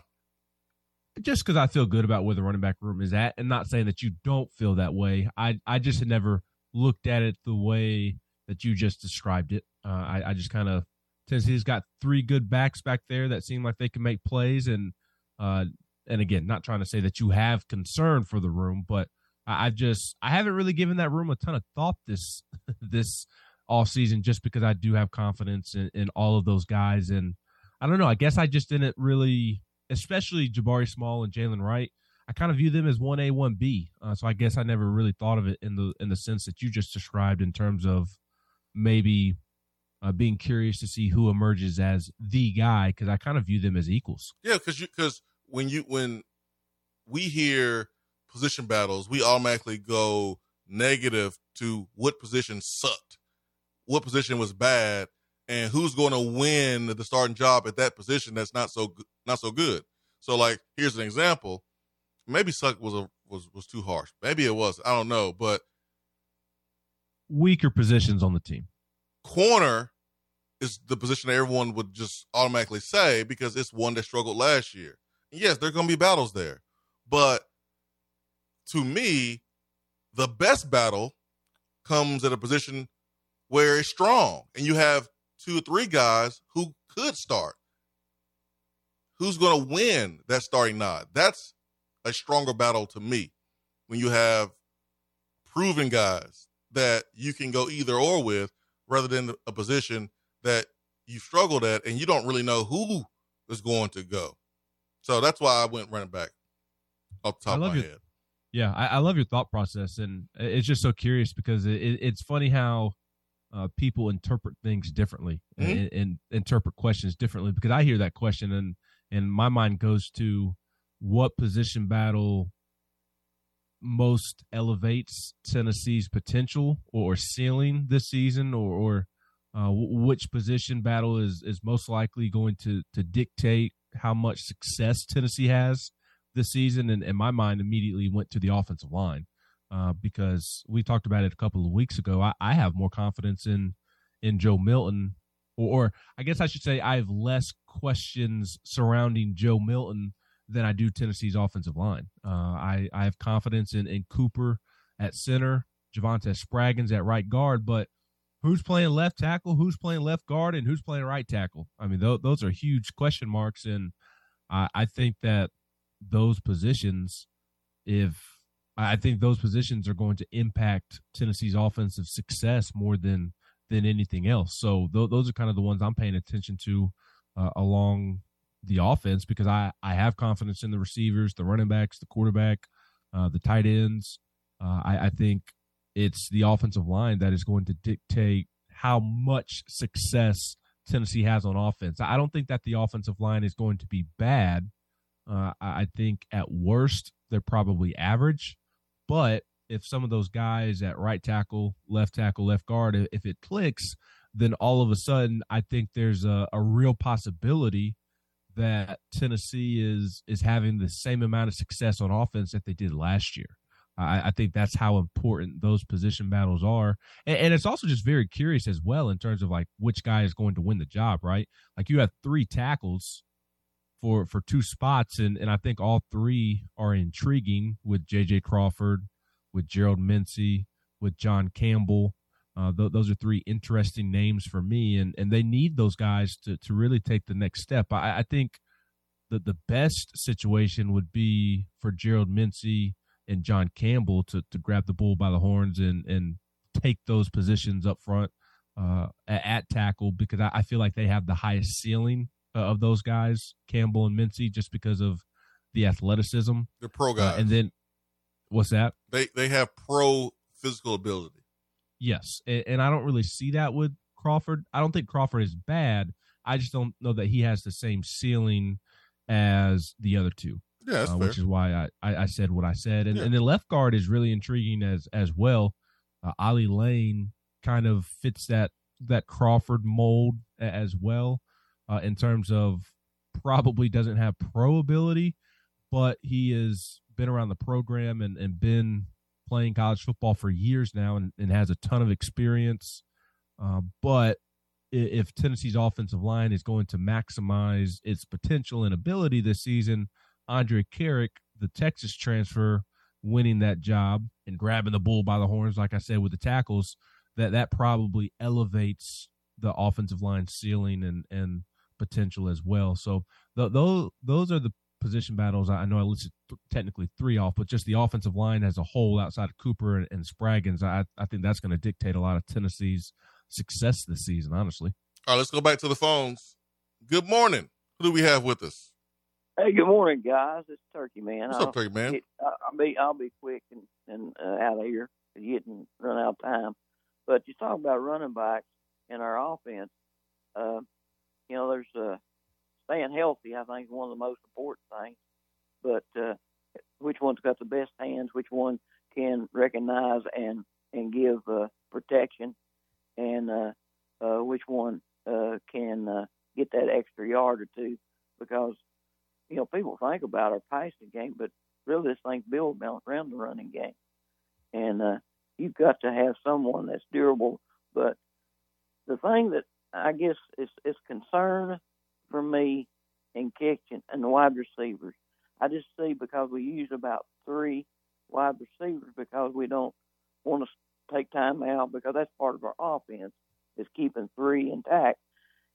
Just because I feel good about where the running back room is at, and not saying that you don't feel that way. I I just had never looked at it the way that you just described it. Uh, I, I just kind of Tennessee's got three good backs back there that seem like they can make plays, and uh, and again, not trying to say that you have concern for the room, but I, I've just I haven't really given that room a ton of thought this <laughs> this off season just because I do have confidence in, in all of those guys, and I don't know. I guess I just didn't really, especially Jabari Small and Jaylen Wright. I kind of view them as one A, one B. Uh, so I guess I never really thought of it in the in the sense that you just described in terms of maybe uh, being curious to see who emerges as the guy because I kind of view them as equals. Yeah, because because when you when we hear position battles, we automatically go negative to what position sucked, what position was bad, and who's going to win the starting job at that position that's not so not so good. So like here's an example. Maybe suck was a was was too harsh. Maybe it was. I don't know, but weaker positions on the team. Corner is the position that everyone would just automatically say because it's one that struggled last year. And yes, there are going to be battles there, but to me, the best battle comes at a position where it's strong and you have two or three guys who could start. Who's going to win that starting nod? That's a stronger battle to me when you have proven guys that you can go either or with rather than a position that you struggled at and you don't really know who is going to go. So that's why I went running back off the top of my your, head. Yeah, I, I, love your thought process, and it's just so curious because it, it's funny how uh, people interpret things differently mm-hmm. and, and, interpret questions differently. Because I hear that question, and and my mind goes to what position battle most elevates Tennessee's potential or ceiling this season, or, or uh, which position battle is is most likely going to to dictate how much success Tennessee has this season. And, and my mind immediately went to the offensive line uh, because we talked about it a couple of weeks ago. I, I have more confidence in in Joe Milton, or, or, I guess I should say I have less questions surrounding Joe Milton than I do Tennessee's offensive line. Uh, I I have confidence in in Cooper at center, Javontez Spraggins at right guard, but who's playing left tackle, who's playing left guard, and who's playing right tackle. I mean, th- those are huge question marks, and I, I think that those positions, if I think those positions are going to impact Tennessee's offensive success more than than anything else. So th- those are kind of the ones I'm paying attention to uh, along the offense because I I have confidence in the receivers, the running backs, the quarterback, uh, the tight ends. Uh, I, I think it's the offensive line that is going to dictate how much success Tennessee has on offense. I don't think that the offensive line is going to be bad. Uh, I think at worst they're probably average, but if some of those guys at right tackle, left tackle, left guard, if it clicks, then all of a sudden I think there's a, a real possibility that Tennessee is is having the same amount of success on offense that they did last year. I, I think that's how important those position battles are, and, and, it's also just very curious as well in terms of like which guy is going to win the job, right? Like you have three tackles for for two spots, and and I think all three are intriguing with J.J. Crawford, with Gerald Mincey, with John Campbell. Uh, th- those are three interesting names for me, and and they need those guys to to really take the next step. I, I think that the best situation would be for Gerald Mincey and John Campbell to to grab the bull by the horns and and take those positions up front uh, at tackle because I, I, feel like they have the highest ceiling uh, of those guys, Campbell and Mincey, just because of the athleticism. They're pro guys, uh, and then what's that? They they have pro physical ability. Yes, and, and I don't really see that with Crawford. I don't think Crawford is bad. I just don't know that he has the same ceiling as the other two. Yeah, uh, which is why I, I, I, said what I said. And, yeah. and the left guard is really intriguing as as well. Uh, Ollie Lane kind of fits that that Crawford mold as well uh, in terms of probably doesn't have pro ability, but he has been around the program and, and been playing college football for years now and, and has a ton of experience. Uh, but if Tennessee's offensive line is going to maximize its potential and ability this season, Andrej Karic, the Texas transfer, winning that job and grabbing the bull by the horns, like I said, with the tackles, that that probably elevates the offensive line ceiling and and potential as well. So those those are the position battles. I know I listed th- technically three off, but just the offensive line as a whole, outside of Cooper and, and Spraggins, I I think that's going to dictate a lot of Tennessee's success this season. Honestly. All right, let's go back to the phones. Good morning. Who do we have with us? Hey, good morning, guys. It's Turkey Man. What's I'll, up, Turkey Man? Get, I'll be I'll be quick and and uh, out of here, getting run out of time. But you talk about running backs in our offense. Uh, you know, there's uh, staying healthy. I think is one of the most important things. But uh, which one's got the best hands? Which one can recognize and and give uh, protection? And uh, uh, which one uh, can uh, get that extra yard or two? Because you know people think about our passing game, but really this thing's built around the running game. And uh, you've got to have someone that's durable. But the thing that I guess it's is concern for me in catching and the wide receivers, I just see because we use about three wide receivers because we don't want to take time out because that's part of our offense is keeping three intact.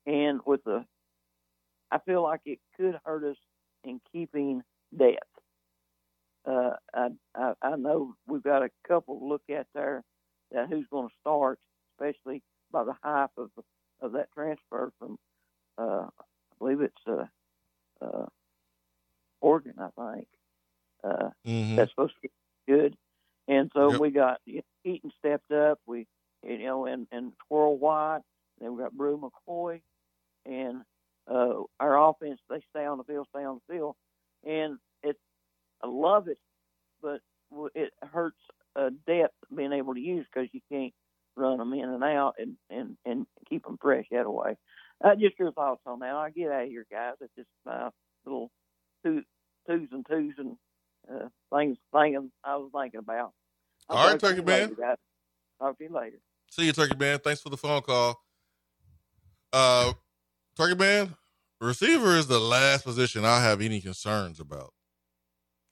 And with the, I feel like it could hurt us in keeping depth uh, I, I I know we've got a couple to look at there that who's going to start, especially by the hype of of that transfer from uh, I believe it's uh, uh, Oregon, I think. Uh, mm-hmm. That's supposed to be good, and so yep. we got you know, Eaton stepped up. We you know and and Squirrel White. Then we got Bru McCoy, and uh, our offense they stay on the field, stay on the field, and it. I love it, but it hurts uh, depth being able to use because you can't run them in and out and and and keep them fresh that way. Uh, just your thoughts on that. I get out of here, guys. It's just my little two twos and twos and uh, things thinking I was thinking about. I'll All right, Turkey Man. Talk to you later. See you, Turkey Man. Thanks for the phone call. Uh, Turkey Man, receiver is the last position I have any concerns about.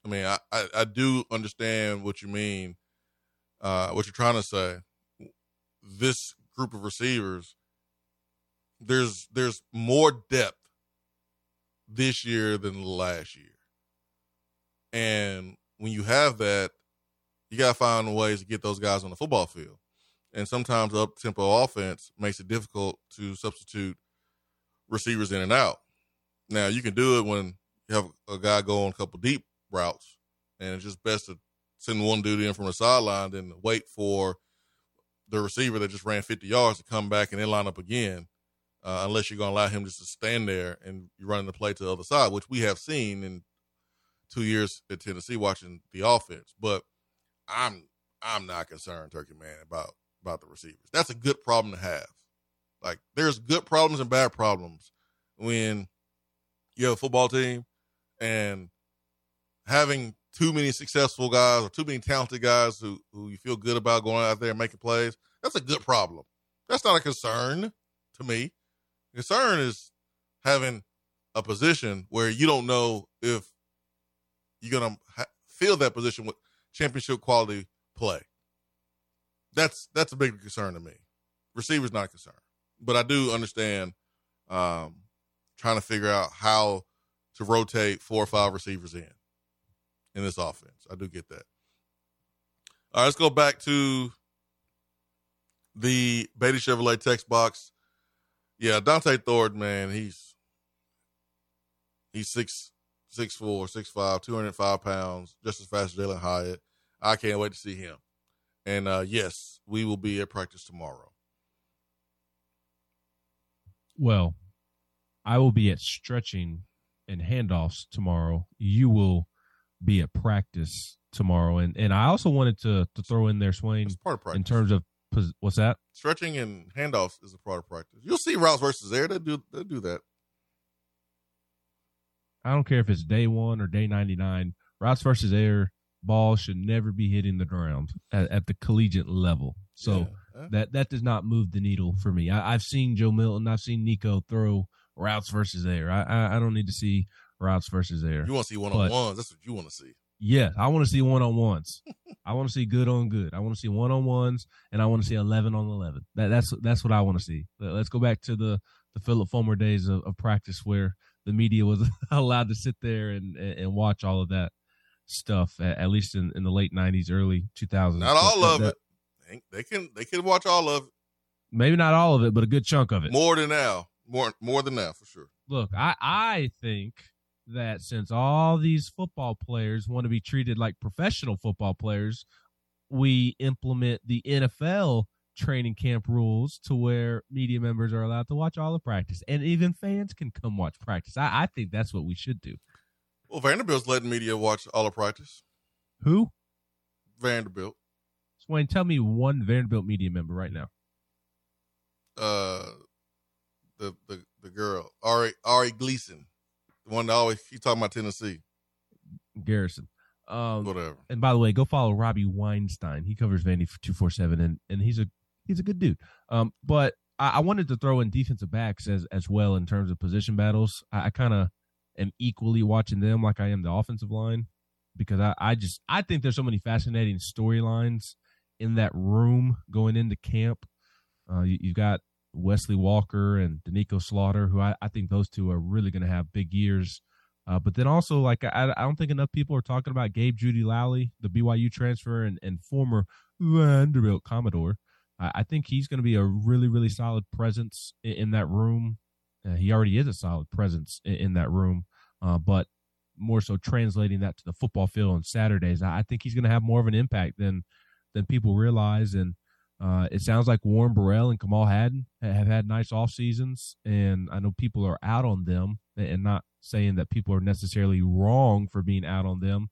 I mean, I, I, I do understand what you mean, uh, what you're trying to say. This group of receivers, there's there's more depth this year than last year. And when you have that, you gotta find ways to get those guys on the football field. And sometimes up tempo offense makes it difficult to substitute receivers in and out. Now you can do it when you have a guy go on a couple deep routes, and it's just best to send one dude in from the sideline than wait for the receiver that just ran 50 yards to come back and then line up again. Uh, unless you're going to allow him just to stand there and you're running the play to the other side, which we have seen in two years at Tennessee watching the offense. But I'm I'm not concerned, Turkey Man, about about the receivers. That's a good problem to have. Like there's good problems and bad problems when you have a football team and having too many successful guys or too many talented guys who, who you feel good about going out there and making plays, that's a good problem. That's not a concern to me. Concern is having a position where you don't know if you're going to ha- fill that position with championship quality play. That's that's a big concern to me. Receivers not a concern, but I do understand um, trying to figure out how to rotate four or five receivers in in this offense. I do get that. All right, let's go back to The Beatty Chevrolet text box. Yeah, Dante Thord, man, he's he's six six four, six five, two hundred five pounds, just as fast as Jalin Hyatt. I can't wait to see him. And uh, yes, we will be at practice tomorrow. Well, I will be at stretching and handoffs tomorrow. You will be at practice tomorrow, and and I also wanted to to throw in there, Swain, part of practice. in terms of what's that? Stretching and handoffs is a part of practice. You'll see routes versus air. They do they do that. I don't care if it's day one or day ninety nine. Routes versus air ball should never be hitting the ground at, at the collegiate level. So Yeah. that that does not move the needle for me. I, I've seen Joe Milton, I've seen Nico throw routes versus air. I I, I don't need to see routes versus air. You want to see one on ones. That's what you want to see. Yeah, I want to see one on ones. I want to see good on good. I want to see one on ones, and I want to see eleven on eleven. That, that's that's what I want to see. Let- Let's go back to the the Phillip Fulmer days of, of practice where the media was <laughs> allowed to sit there and and, watch all of that stuff. At, at least in, in the late nineties, early two thousands. Not all of it. They- can they can watch all of it. Maybe not all of it, but a good chunk of it. More than now. More more than that for sure. Look, I I think that since all these football players want to be treated like professional football players, we implement the NFL training camp rules to where media members are allowed to watch all the practice and even fans can come watch practice. I, I think that's what we should do. Well, Vanderbilt's letting media watch all of practice. Who? Vanderbilt. Swain, tell me one Vanderbilt media member right now. Uh, the the the girl Ari Ari Gleason, the one that always keep talking about Tennessee. Garrison. Um, Whatever. And by the way, go follow Robbie Weinstein. He covers Vandy two four seven, and and he's a he's a good dude. Um, but I, I wanted to throw in defensive backs as as well in terms of position battles. I, I kind of am equally watching them like I am the offensive line because I I just I think there's so many fascinating storylines in that room going into camp. Uh, you, you've got Wesley Walker and Doneiko Slaughter, who I, I think those two are really going to have big years. Uh, but then also, like I, I don't think enough people are talking about Gabe Jeudy-Lally, the BYU transfer and, and former Vanderbilt Commodore. I, I think he's going to be a really, really solid presence in, in that room. Uh, he already is a solid presence in, in that room, uh, but more so translating that to the football field on Saturdays, I, I think he's going to have more of an impact than than people realize. And uh, it sounds like Warren Burrell and Kamal Hadden have had nice off seasons, and I know people are out on them, and not saying that people are necessarily wrong for being out on them,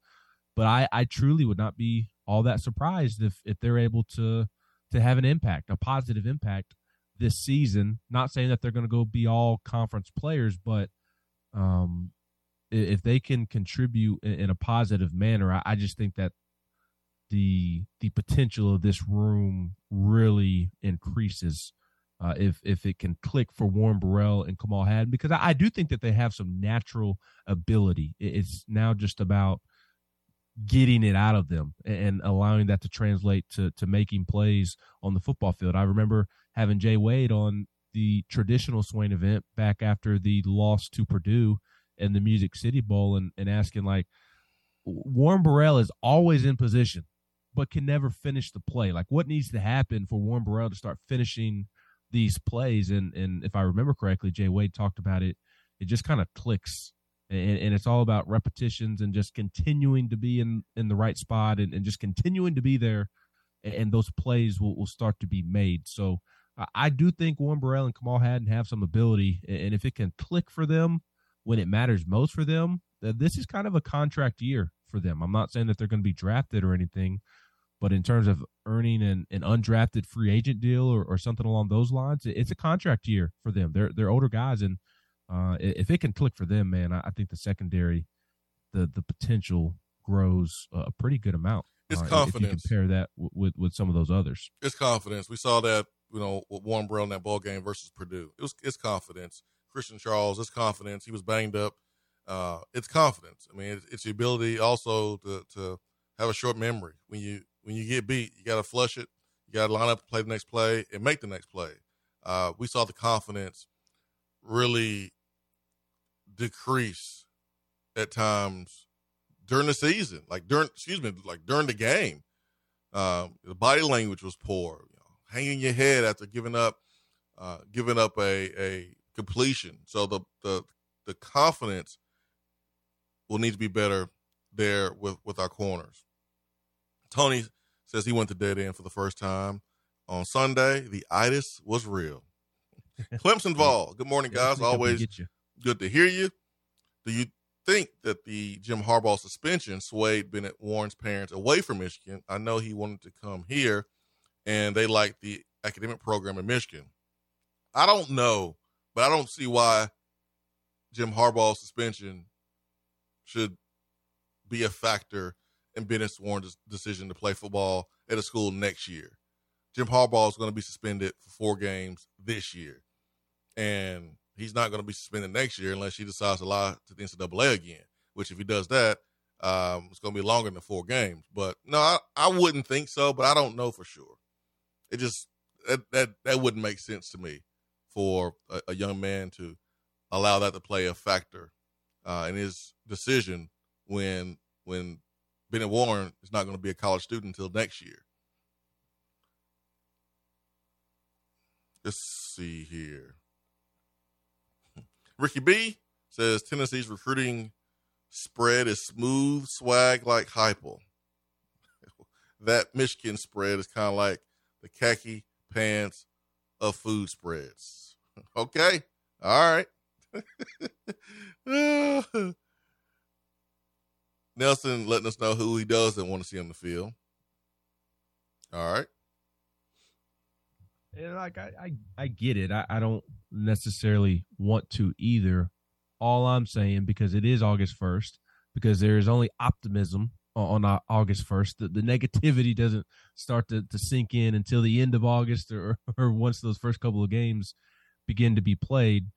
but I, I truly would not be all that surprised if if they're able to to have an impact, a positive impact this season. Not saying that they're going to go be all conference players, but um, if they can contribute in, in a positive manner, I, I just think that the the potential of this room really increases uh, if if it can click for Warren Burrell and Kamal Hadden because I, I do think that they have some natural ability. It's now just about getting it out of them and, allowing that to translate to to making plays on the football field. I remember having Jay Wade on the traditional Swain event back after the loss to Purdue and the Music City Bowl and, and asking like Warren Burrell is always in position, but can never finish the play. Like, what needs to happen for Warren Burrell to start finishing these plays? And and if I remember correctly, Jay Wade talked about it. It just kind of clicks, and, and it's all about repetitions and just continuing to be in in the right spot and, and just continuing to be there, and, and those plays will, will start to be made. So. I- I do think Warren Burrell and Kamal Hadden have some ability, and if it can click for them when it matters most for them, this is kind of a contract year for them. I'm not saying that they're going to be drafted or anything, but in terms of earning an, an undrafted free agent deal or, or something along those lines, it- it's a contract year for them. They're they're older guys, and uh, if it can click for them, man, I, I think the secondary, the the potential grows a pretty good amount. It's uh, if- confidence. If you compare that w- with with some of those others. It's confidence. We saw that, you know, with Warren Burrell in that ball game versus Purdue. It was it's confidence. Christian Charles, it's confidence. He was banged up. Uh, it's confidence. I mean, it's, it's the ability also to to have a short memory. When you when you get beat, you got to flush it. You got to line up, play the next play, and make the next play. Uh, we saw the confidence really decrease at times during the season, like during excuse me, like during the game. Um, the body language was poor. You know, hanging your head after giving up uh, giving up a a completion. So the the the confidence will need to be better there with with our corners. Tony says he went to dead end for the first time on Sunday. The itis was real. <laughs> Clemson Vol. Good morning, guys. Always good to hear you. Do you think that the Jim Harbaugh suspension swayed Bennett Warren's parents away from Michigan? I know he wanted to come here, and they liked the academic program in Michigan. I don't know, but I don't see why Jim Harbaugh's suspension should be a factor in Bennett Warren's decision to play football at a school next year. Jim Harbaugh is going to be suspended for four games this year, and he's not going to be suspended next year unless he decides to lie to the NCAA again. Which, if he does that, um, it's going to be longer than four games. But no, I, I wouldn't think so, but I don't know for sure. It just that that, that wouldn't make sense to me for a, a young man to allow that to play a factor uh, in his decision when when Bennett Warren is not going to be a college student until next year. Let's see here. <laughs> Ricky B says Tennessee's recruiting spread is smooth swag like Heupel. <laughs> that Michigan spread is kind of like the khaki pants of food spreads. <laughs> okay, all right. Uh, Nelson letting us know who he doesn't want to see on the field. All right. And like I, I, I get it. I, I don't necessarily want to either. All I'm saying because it is August first, because there is only optimism on, on August first. The, the negativity doesn't start to, to sink in until the end of August or <laughs> or once those first couple of games begin to be played.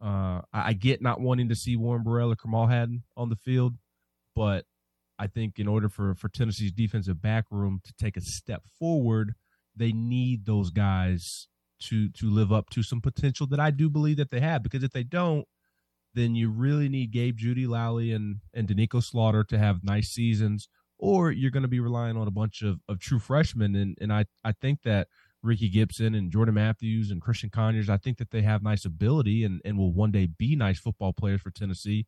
Uh, I, I get not wanting to see Warren Burrell or Kamal Hadden on the field, but I think in order for for Tennessee's defensive back room to take a step forward they need those guys to to live up to some potential that I do believe that they have. Because if they don't, then you really need Gabe Jeudy-Lally and and Doneiko Slaughter to have nice seasons, or you're going to be relying on a bunch of, of true freshmen. And and I I think that Ricky Gibson and Jordan Matthews and Christian Conyers, I think that they have nice ability and and will one day be nice football players for Tennessee.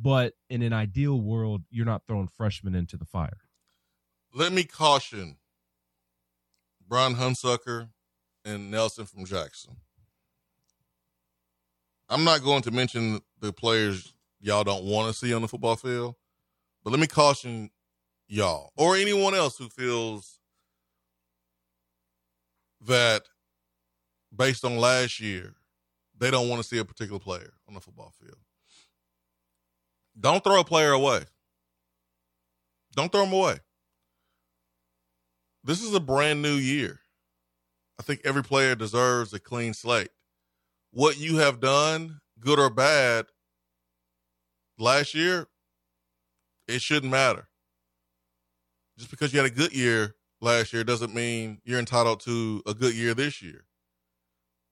But in an ideal world, you're not throwing freshmen into the fire. Let me caution Brian Hunsucker, and Nelson from Jackson. I'm not going to mention the players y'all don't want to see on the football field, but let me caution y'all or anyone else who feels that based on last year, they don't want to see a particular player on the football field. Don't throw a player away. Don't throw him away. This is a brand new year. I think every player deserves a clean slate. What you have done, good or bad, last year, it shouldn't matter. Just because you had a good year last year doesn't mean you're entitled to a good year this year.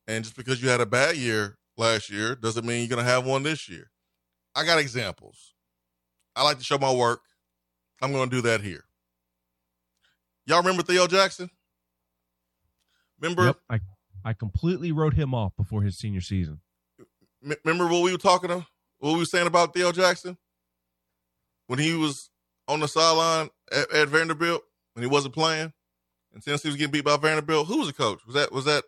And just because you had a bad year last year doesn't mean you're going to have one this year. I got examples. I like to show my work. I'm going to do that here. Y'all remember Theo Jackson? Remember? Yep, I I completely wrote him off before his senior season. Remember what we were talking about? What we were saying about Theo Jackson when he was on the sideline at, at Vanderbilt when he wasn't playing, and Tennessee was getting beat by Vanderbilt. Who was the coach? Was that was that?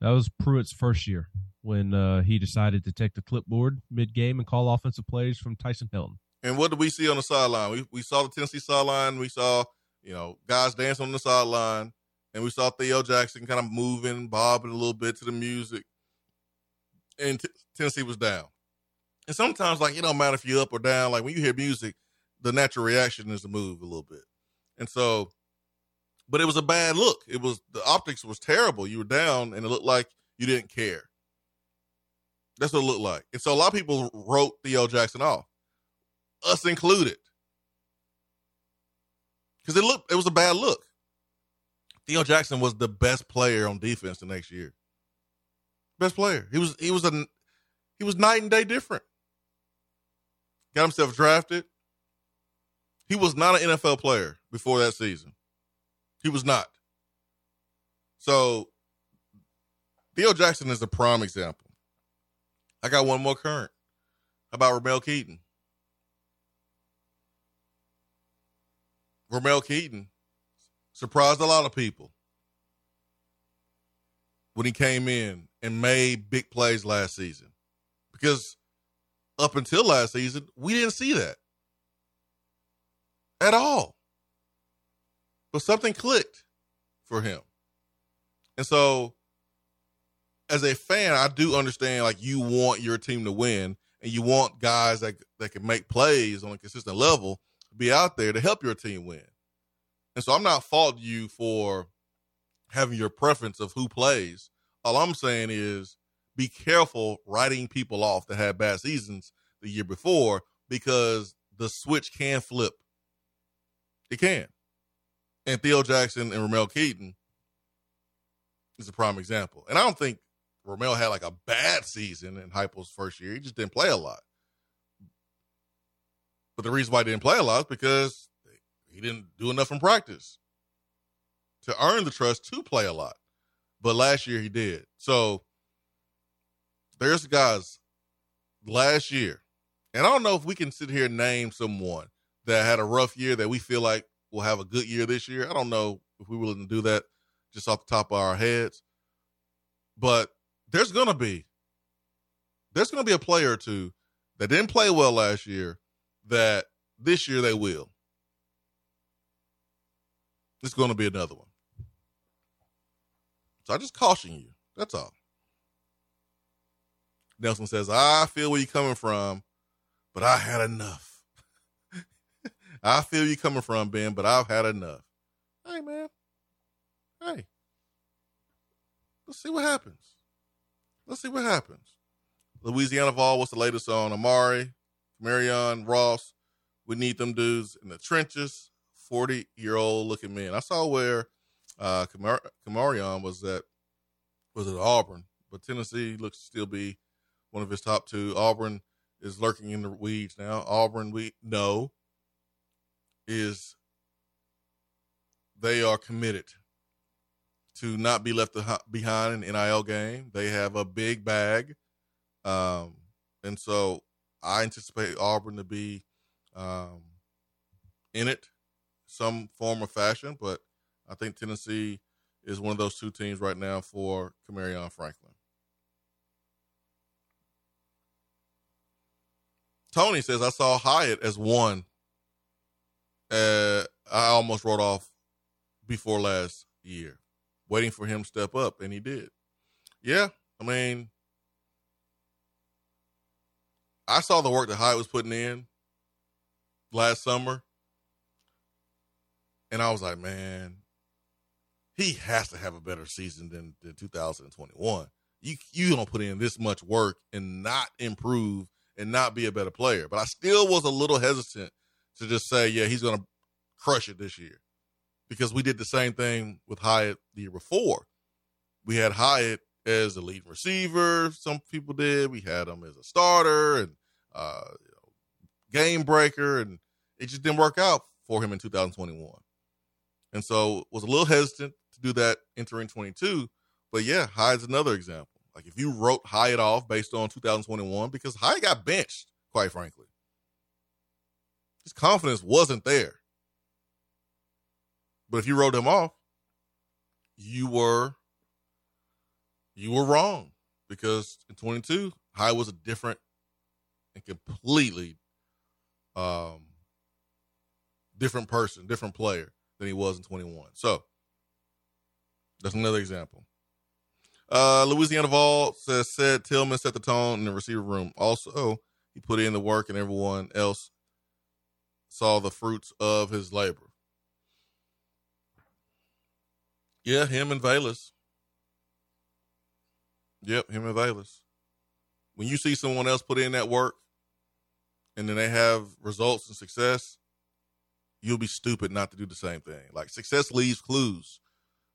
That was Pruitt's first year when uh, he decided to take the clipboard mid game and call offensive plays from Tyson Helton. And what did we see on the sideline? We we saw the Tennessee sideline. We saw you know, guys dancing on the sideline, and we saw Theo Jackson kind of moving, bobbing a little bit to the music, and t- Tennessee was down. And sometimes, like, it don't matter if you're up or down. Like when you hear music, the natural reaction is to move a little bit. And so, but it was a bad look. It was the optics was terrible. You were down, and it looked like you didn't care. That's what it looked like. And so a lot of people wrote Theo Jackson off, us included because it looked it was a bad look. Theo Jackson was the best player on defense the next year. Best player. He was he was a he was night and day different. Got himself drafted. He was not an NFL player before that season. He was not. So Theo Jackson is a prime example. I got one more current. How about Ramel Keyton? Ramel Keyton surprised a lot of people when he came in and made big plays last season. Because up until last season, we didn't see that at all. But something clicked for him. And so, as a fan, I do understand like you want your team to win and you want guys that, that can make plays on a consistent level to be out there to help your team win. And so, I'm not faulting you for having your preference of who plays. All I'm saying is be careful writing people off that had bad seasons the year before because the switch can flip. It can. And Theo Jackson and Ramel Keyton is a prime example. And I don't think Ramel had like a bad season in Heupel's first year. He just didn't play a lot. But the reason why he didn't play a lot is because he didn't do enough in practice to earn the trust to play a lot. But last year he did. So there's guys last year, and I don't know if we can sit here and name someone that had a rough year that we feel like will have a good year this year. I don't know if we're willing to do that just off the top of our heads. But there's gonna be there's gonna be a player or two that didn't play well last year that this year they will. It's gonna be another one. So I just caution you. That's all. Nelson says, I feel where you're coming from, but I had enough. <laughs> I feel you coming from, Ben, but I've had enough. Hey, man. Hey. Let's see what happens. Let's see what happens. Louisiana Vol, what's the latest on Amari, Marion, Ross? We need them dudes in the trenches. 40 year old looking men. I saw where uh Kamarion was at was at Auburn, but Tennessee looks to still be one of his top two. Auburn is lurking in the weeds now. Auburn, we know, is they are committed to not be left behind in NIL game. They have a big bag, um, and so I anticipate Auburn to be um, in it some form or fashion. But I think Tennessee is one of those two teams right now for Camarion Franklin. Tony says I saw Hyatt as one. Uh, I almost wrote off before last year, waiting for him to step up, and he did. Yeah, I mean, I saw the work that Hyatt was putting in last summer, and I was like, man, he has to have a better season than, than 2021. You you don't put in this much work and not improve and not be a better player. But I still was a little hesitant to just say, yeah, he's going to crush it this year because we did the same thing with Hyatt the year before. We had Hyatt as the lead receiver. Some people did. We had him as a starter and uh, you know, game breaker, and it just didn't work out for him in 2021. And so was a little hesitant to do that entering 22. But yeah, Hyatt's another example. Like if you wrote Hyatt off based on 2021, because Hyatt got benched, quite frankly. His confidence wasn't there. But if you wrote him off, you were you were wrong because in 22, Hyatt was a different and completely um different person, different player than he was in 21. So that's another example. Uh, Louisiana Vol says said Tillman set the tone in the receiver room. Also, he put in the work, and everyone else saw the fruits of his labor. Yeah, him and Velus. Yep, him and Velus. When you see someone else put in that work, and then they have results and success, you'll be stupid not to do the same thing. Like success leaves clues,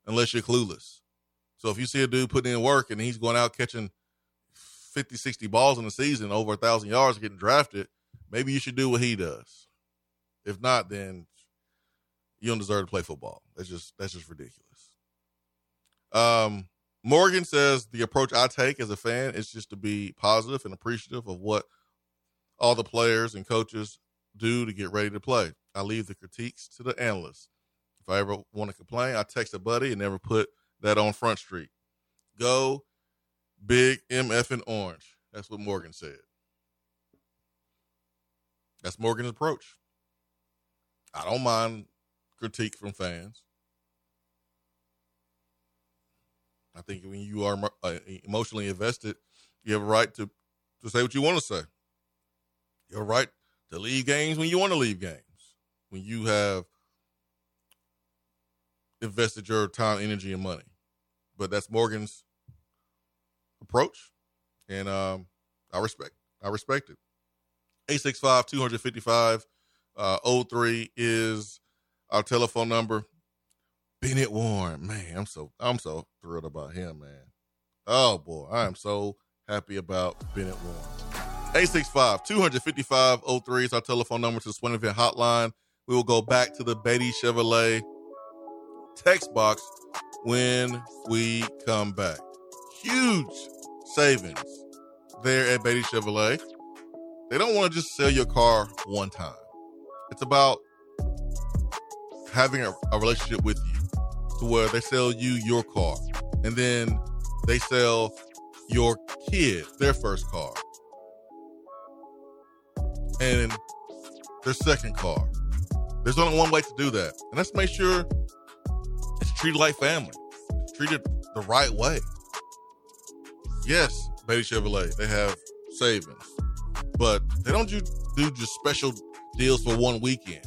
unless you're clueless. So if you see a dude putting in work and he's going out catching 50, 60 balls in the season, over a thousand yards, getting drafted, maybe you should do what he does. If not, then you don't deserve to play football. That's just that's just ridiculous. Um, Morgan says the approach I take as a fan is just to be positive and appreciative of what all the players and coaches do to get ready to play. I leave the critiques to the analysts. If I ever want to complain, I text a buddy and never put that on Front Street. Go big MF and orange. That's what Morgan said. That's Morgan's approach. I don't mind critique from fans. I think when you are uh, emotionally invested, you have a right to, to say what you want to say. You have a right to leave games when you want to leave games. When you have invested your time, energy, and money. But that's Morgan's approach, and um, I respect. I respect it. 865 255 uh, 03 is our telephone number. Bennett Warren, man, I'm so I'm so thrilled about him, man. Oh boy, I am so happy about Bennett Warren. 865 255 03 is our telephone number to the Swain Event Hotline. We will go back to the Beatty Chevrolet text box when we come back. Huge savings there at Beatty Chevrolet. They don't want to just sell your car one time. It's about having a, a relationship with you to where they sell you your car and then they sell your kid their first car and their second car. There's only one way to do that, and let's make sure it's treated like family, treated the right way. Yes, Beatty Chevrolet, they have savings, but they don't do, do just special deals for one weekend.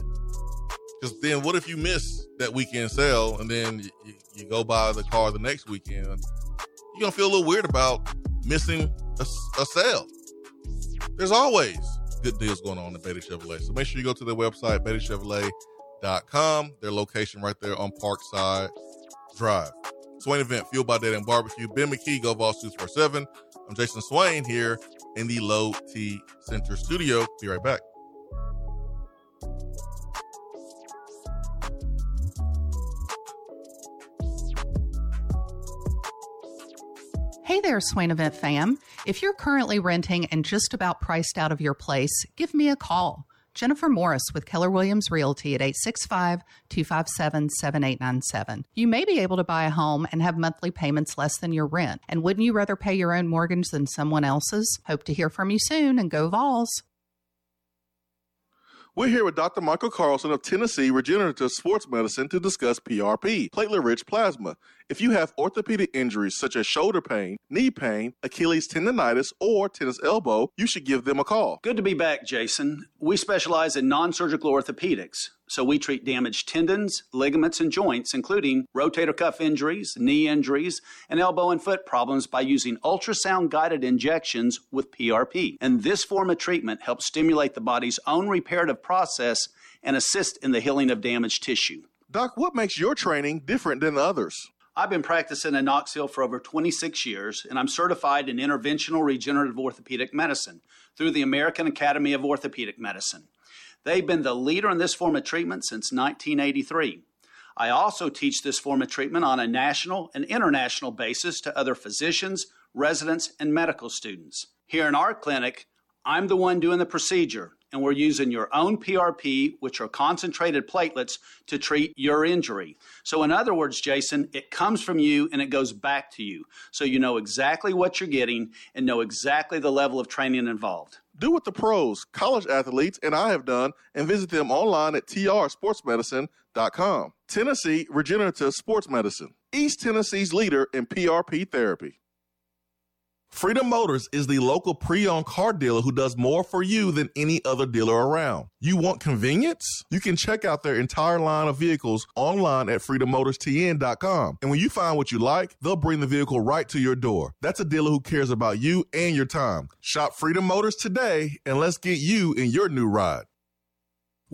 Because then, what if you miss that weekend sale and then you, you, go buy the car the next weekend? You're gonna feel a little weird about missing a, a sale. There's always good deals going on at Beatty Chevrolet. So make sure you go to their website, BeattyChevrolet.com. Their location right there on Parkside Drive. Swain event, fueled by Dead End Barbecue. Ben McKee, Go Vols 247. I'm Jason Swain here in the Low T Center studio. Be right back. There, Swain Event fam. If you're currently renting and just about priced out of your place, give me a call. Jennifer Morris with Keller Williams Realty at 865 257 7897. You may be able to buy a home and have monthly payments less than your rent. And wouldn't you rather pay your own mortgage than someone else's? Hope to hear from you soon and go Vols. We're here with Dr. Michael Carlson of Tennessee Regenerative Sports Medicine to discuss PRP, platelet rich plasma. If you have orthopedic injuries such as shoulder pain, knee pain, Achilles tendonitis, or tennis elbow, you should give them a call. Good to be back, Jason. We specialize in non surgical orthopedics. So we treat damaged tendons, ligaments, and joints, including rotator cuff injuries, knee injuries, and elbow and foot problems by using ultrasound guided injections with PRP. And this form of treatment helps stimulate the body's own reparative process and assist in the healing of damaged tissue. Doc, what makes your training different than others? I've been practicing in Knoxville for over 26 years, and I'm certified in interventional regenerative orthopedic medicine through the American Academy of Orthopedic Medicine. They've been the leader in this form of treatment since 1983. I also teach this form of treatment on a national and international basis to other physicians, residents, and medical students. Here in our clinic, I'm the one doing the procedure, and we're using your own PRP, which are concentrated platelets, to treat your injury. So, in other words, Jason, it comes from you and it goes back to you. So, you know exactly what you're getting and know exactly the level of training involved. Do what the pros, college athletes, and I have done and visit them online at trsportsmedicine.com. Tennessee Regenerative Sports Medicine, East Tennessee's leader in PRP therapy. Freedom Motors is the local pre owned car dealer who does more for you than any other dealer around. You want convenience? You can check out their entire line of vehicles online at freedommotors.tn.com. And when you find what you like, they'll bring the vehicle right to your door. That's a dealer who cares about you and your time. Shop Freedom Motors today and let's get you in your new ride.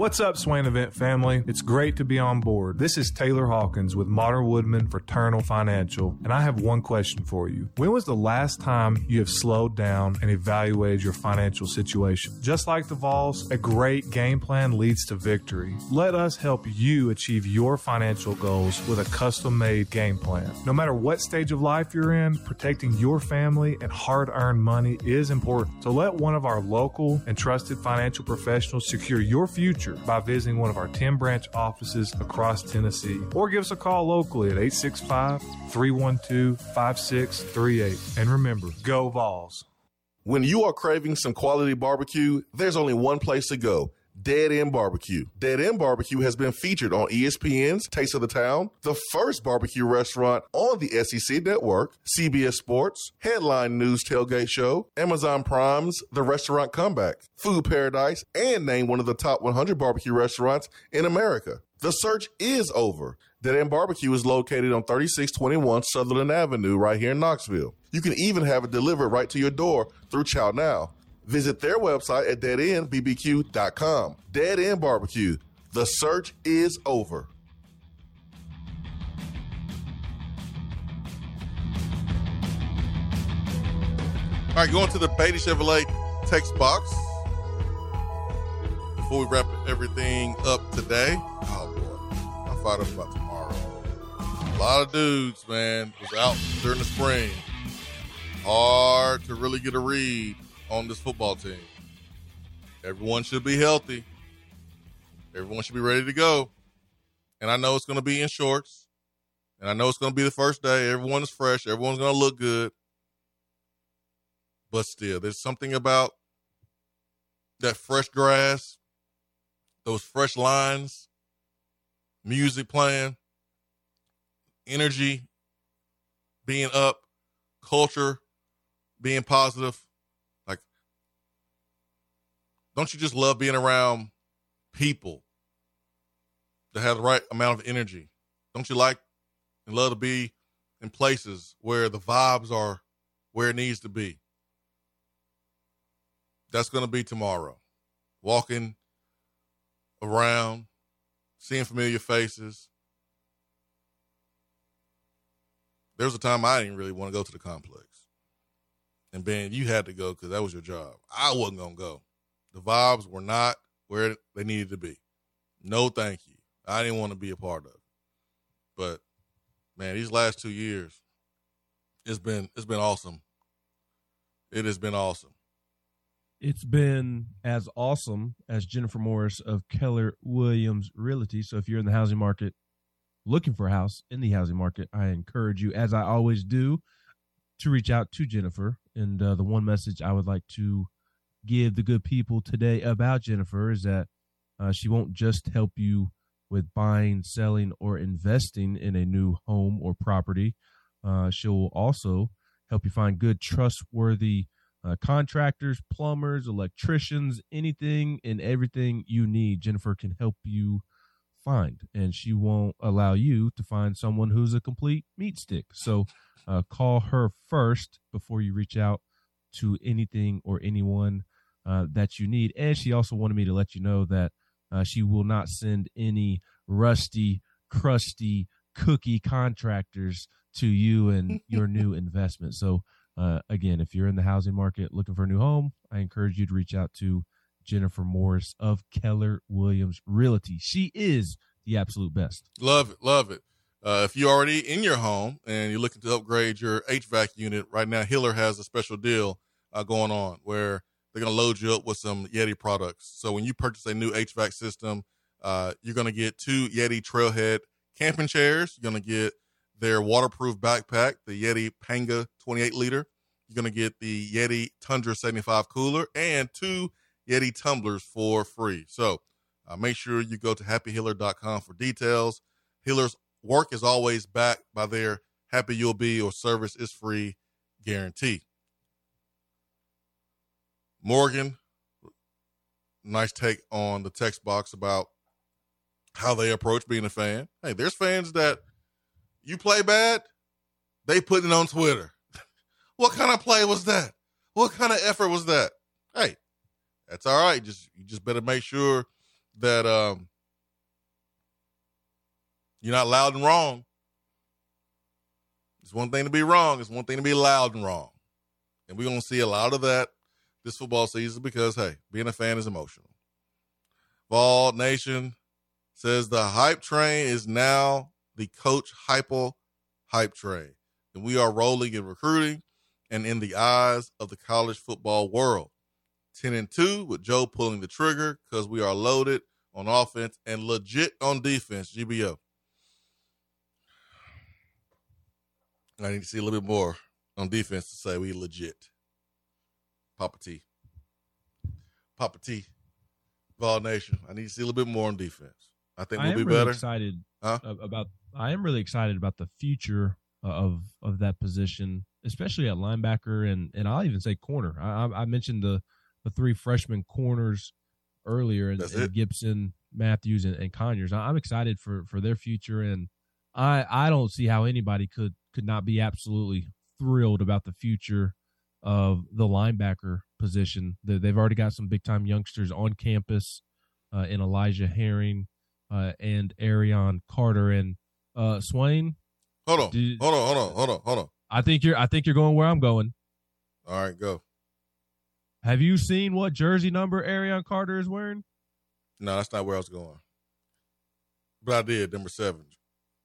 What's up, Swain Event family? It's great to be on board. This is Taylor Hawkins with Modern Woodmen Fraternal Financial, and I have one question for you. When was the last time you have slowed down and evaluated your financial situation? Just like the Vols, a great game plan leads to victory. Let us help you achieve your financial goals with a custom made game plan. No matter what stage of life you're in, protecting your family and hard earned money is important. So let one of our local and trusted financial professionals secure your future by visiting one of our 10 branch offices across Tennessee or give us a call locally at 865 312 5638. And remember, go Vols. When you are craving some quality barbecue, there's only one place to go. Dead End Barbecue. Dead End Barbecue has been featured on ESPN's Taste of the Town, the first barbecue restaurant on the SEC network, CBS Sports, Headline News Tailgate Show, Amazon Prime's The Restaurant Comeback, Food Paradise, and named one of the top 100 barbecue restaurants in America. The search is over. Dead End Barbecue is located on 3621 Sutherland Avenue right here in Knoxville. You can even have it delivered right to your door through ChowNow. Visit their website at deadendbbq.com. Dead End Barbecue. The search is over. All right, going to the Beatty Chevrolet text box. Before we wrap everything up today, oh boy, I'm fired up about tomorrow. A lot of dudes, man, was out during the spring. Hard to really get a read on this football team. Everyone should be healthy. Everyone should be ready to go. And I know it's going to be in shorts. And I know it's going to be the first day. Everyone is fresh. Everyone's going to look good. But still, there's something about that fresh grass, those fresh lines, music playing, energy being up, culture being positive. Don't you just love being around people that have the right amount of energy? Don't you like and love to be in places where the vibes are where it needs to be? That's going to be tomorrow. Walking around, seeing familiar faces. There was a time I didn't really want to go to the complex. And Ben, you had to go because that was your job. I wasn't going to go. The vibes were not where they needed to be. No, thank you. I didn't want to be a part of it. But man, these last two years, it's been it's been awesome. It has been awesome. It's been as awesome as Jennifer Morris of Keller Williams Realty. So if you're in the housing market looking for a house in the housing market, I encourage you, as I always do, to reach out to Jennifer. And uh, the one message I would like to give the good people today about Jennifer is that uh, she won't just help you with buying, selling, or investing in a new home or property. Uh, she'll also help you find good, trustworthy uh, contractors, plumbers, electricians, anything and everything you need. Jennifer can help you find, and she won't allow you to find someone who's a complete meat stick. So uh, call her first before you reach out to anything or anyone uh, that you need. And she also wanted me to let you know that uh, she will not send any rusty, crusty cookie contractors to you and <laughs> your new investment. So, uh, again, if you're in the housing market looking for a new home, I encourage you to reach out to Jennifer Morris of Keller Williams Realty. She is the absolute best. Love it. Love it. Uh, if you're already in your home and you're looking to upgrade your HVAC unit, right now Hiller has a special deal uh, going on where they're going to load you up with some Yeti products. So when you purchase a new HVAC system, uh, you're going to get two Yeti Trailhead camping chairs. You're going to get their waterproof backpack, the Yeti Panga 28 liter. You're going to get the Yeti Tundra 75 cooler and two Yeti tumblers for free. So uh, make sure you go to happyhiller.com for details. Hiller's work is always backed by their happy you'll be or service is free guarantee. Morgan, nice take on the text box about how they approach being a fan. Hey, there's fans that you play bad, they put it on Twitter. <laughs> what kind of play was that? What kind of effort was that? Hey, that's all right. Just you just better make sure that um, you're not loud and wrong. It's one thing to be wrong. It's one thing to be loud and wrong. And we're to see a lot of that this football season because, hey, being a fan is emotional. Vol Nation says the hype train is now the coach hypo hype train. And we are rolling in recruiting and in the eyes of the college football world. 10 and 2 with Joe pulling the trigger because we are loaded on offense and legit on defense. GBO. I need to see a little bit more on defense to say we legit. Papa T. Papa T. Vol Nation. I need to see a little bit more on defense. I think we'll I be really better. Excited Huh? about. I am really excited about the future of of that position, especially at linebacker and and I'll even say corner. I, I mentioned the the three freshman corners earlier, and, and. Gibson, Matthews, and, and Conyers. I'm excited for for their future, and I I don't see how anybody could could not be absolutely thrilled about the future of the linebacker position. They- They've already got some big time youngsters on campus uh, in Elijah Herring uh, and Arion Carter and uh, Swain. Hold on. Did- hold on. Hold on. Hold on. Hold on. I think you're I think you're going where I'm going. All right, go. Have you seen what jersey number Arion Carter is wearing? No, that's not where I was going. But I did number seven.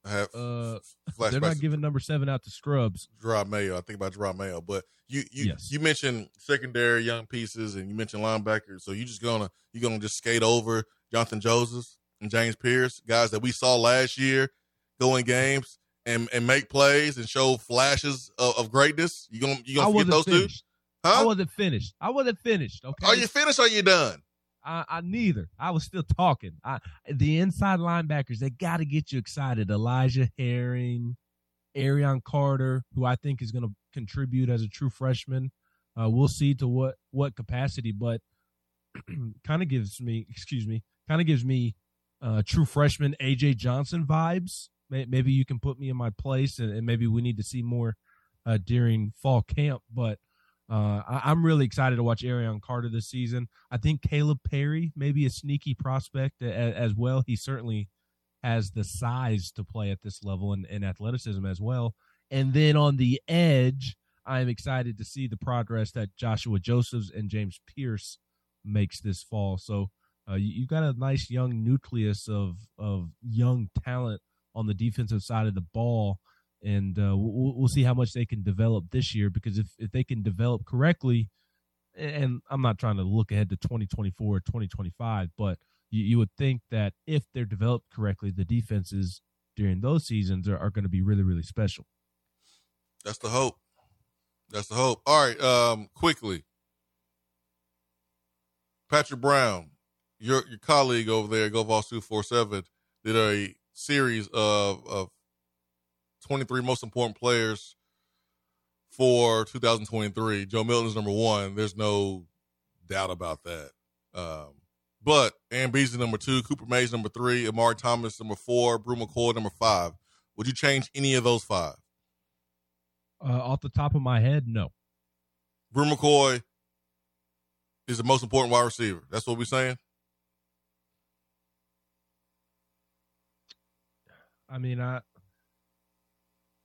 I have Uh, flashbacks. they're not giving number seven out to scrubs. Jerod Mayo. I think about Jerod Mayo. But you you Yes. you mentioned secondary young pieces and you mentioned linebackers. So you just gonna you gonna just skate over Jonathan Joseph and James Pearce, guys that we saw last year go in games and, and make plays and show flashes of, of greatness. You gonna you I gonna forget those finished. two? Huh? I wasn't finished. I wasn't finished. Okay. Are you finished or are you done? I, I neither. I was still talking. I the inside linebackers they got to get you excited. Elijah Herring, Arion Carter, who I think is going to contribute as a true freshman. Uh, we'll see to what what capacity, but <clears throat> kind of gives me, excuse me, kind of gives me uh, true freshman AJ Johnson vibes. May- Maybe you can put me in my place, and, and maybe we need to see more uh, during fall camp. But uh, I, I'm really excited to watch Arion Carter this season. I think Caleb Perry may be a sneaky prospect a, as well. He certainly has the size to play at this level and, and athleticism as well. And then on the edge, I'm excited to see the progress that Joshua Josephs and James Pearce makes this fall. So uh, you, you've got a nice young nucleus of of young talent on the defensive side of the ball, and uh, we'll, we'll see how much they can develop this year. Because if if they can develop correctly, and I'm not trying to look ahead to 2024 or 2025, but you, you would think that if they're developed correctly, the defenses during those seasons are, are going to be really really special. That's the hope. That's the hope. All right, um, quickly. Patrick Brown, your your colleague over there, GoVols two four seven, did a series of of twenty three most important players for 2023. Joe Milton is number one. There's no doubt about that. Um, but Aaron Beasley number two, Cooper Mays number three, Omari Thomas number four, Bru McCoy number five. Would you change any of those five? Uh, off the top of my head, no. Bru McCoy is the most important wide receiver. That's what we're saying. I mean, I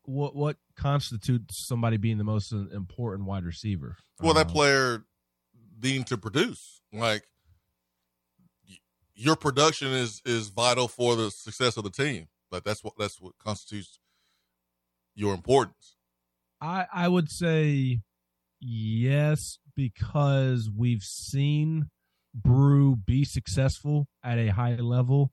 what what constitutes somebody being the most important wide receiver? Well, that Uh, player needing to produce. Like your production is is vital for the success of the team. Like that's what that's what constitutes your importance. I I would say yes because we've seen Bru be successful at a high level,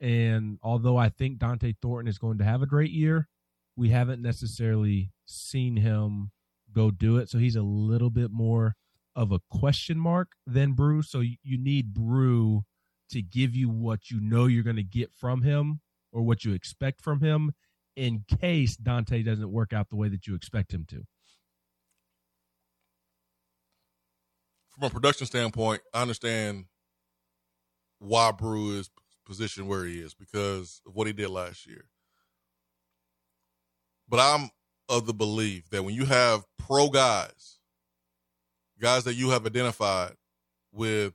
and although I think Dont'e Thornton is going to have a great year, we haven't necessarily seen him go do it. So he's a little bit more of a question mark than Bru. So you, you need Bru to give you what you know you're going to get from him or what you expect from him in case Dont'e doesn't work out the way that you expect him to. From a production standpoint, I understand why Bru is positioned where he is because of what he did last year. But I'm of the belief that when you have pro guys, guys that you have identified with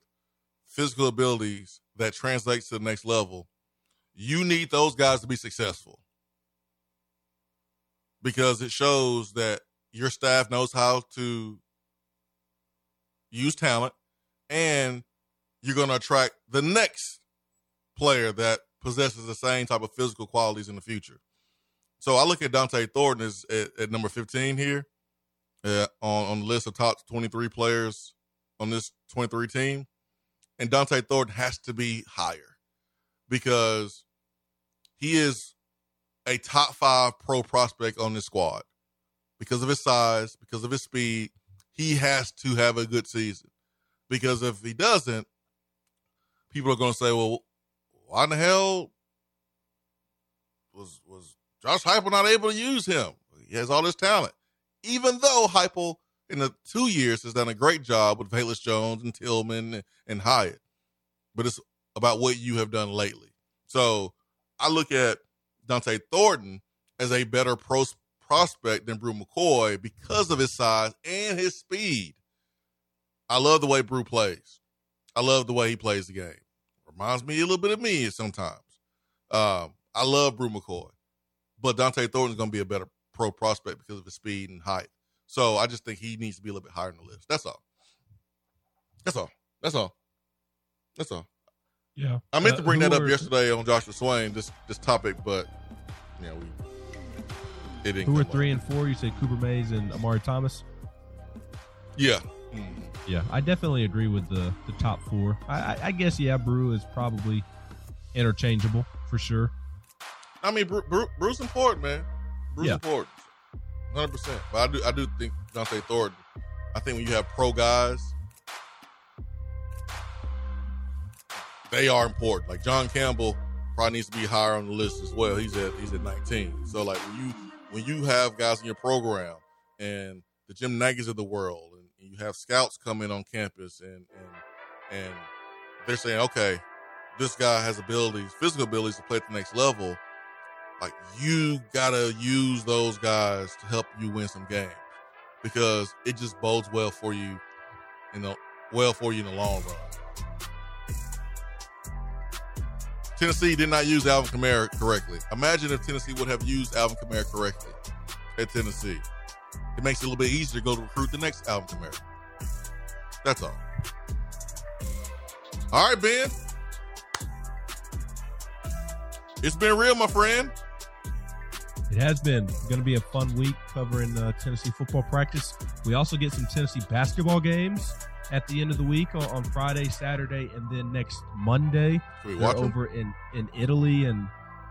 physical abilities that translates to the next level, you need those guys to be successful because it shows that your staff knows how to use talent and you're going to attract the next player that possesses the same type of physical qualities in the future. So I look at Dont'e Thornton as at, at number 15 here uh, on, on the list of top 23 players on this 23 team. And Dont'e Thornton has to be higher because he is a top five pro prospect on this squad because of his size, because of his speed. He has to have a good season because if he doesn't, people are going to say, "Well, why in the hell was was Josh Heupel not able to use him? He has all this talent." Even though Heupel in the two years has done a great job with Velus Jones and Tillman and Hyatt, but it's about what you have done lately. So I look at Dont'e Thornton as a better pros- prospect than Bru McCoy because of his size and his speed. I love the way Bru plays. I love the way he plays the game. Reminds me a little bit of me sometimes. Um, I love Bru McCoy, but Dont'e Thornton's going to be a better pro prospect because of his speed and height. So I just think he needs to be a little bit higher in the list. That's all. That's all. That's all. That's all. Yeah. I meant Uh, to bring that up were- yesterday on Joshua Swain, this this topic, but yeah, we it didn't Who are come up. three and four? You said Cooper Mays and Omari Thomas. Yeah. Yeah, I definitely agree with the the top four. I, I, I guess yeah, Bru is probably interchangeable for sure. I mean, Bru- Bru- Bruce important, man. Bruce Yeah. important, hundred percent. But I do, I do think Dont'e Thornton. I think when you have pro guys, they are important. Like John Campbell probably needs to be higher on the list as well. He's at he's at nineteen. So like when you when you have guys in your program and the Jim Nagy's of the world, and, and you have scouts come in on campus and and and they're saying, okay, this guy has abilities, physical abilities to play at the next level. Like you gotta use those guys to help you win some games because it just bodes well for you, you know, well for you in the long run. Tennessee did not use Alvin Kamara correctly. Imagine if Tennessee would have used Alvin Kamara correctly at Tennessee. It makes it a little bit easier to go to recruit the next Alvin Kamara. That's all. All right, Ben. It's been real, my friend. It has been going to be a fun week covering uh, Tennessee football practice. We also get some Tennessee basketball games at the end of the week on, on Friday, Saturday, and then next Monday. We They're over in in Italy, and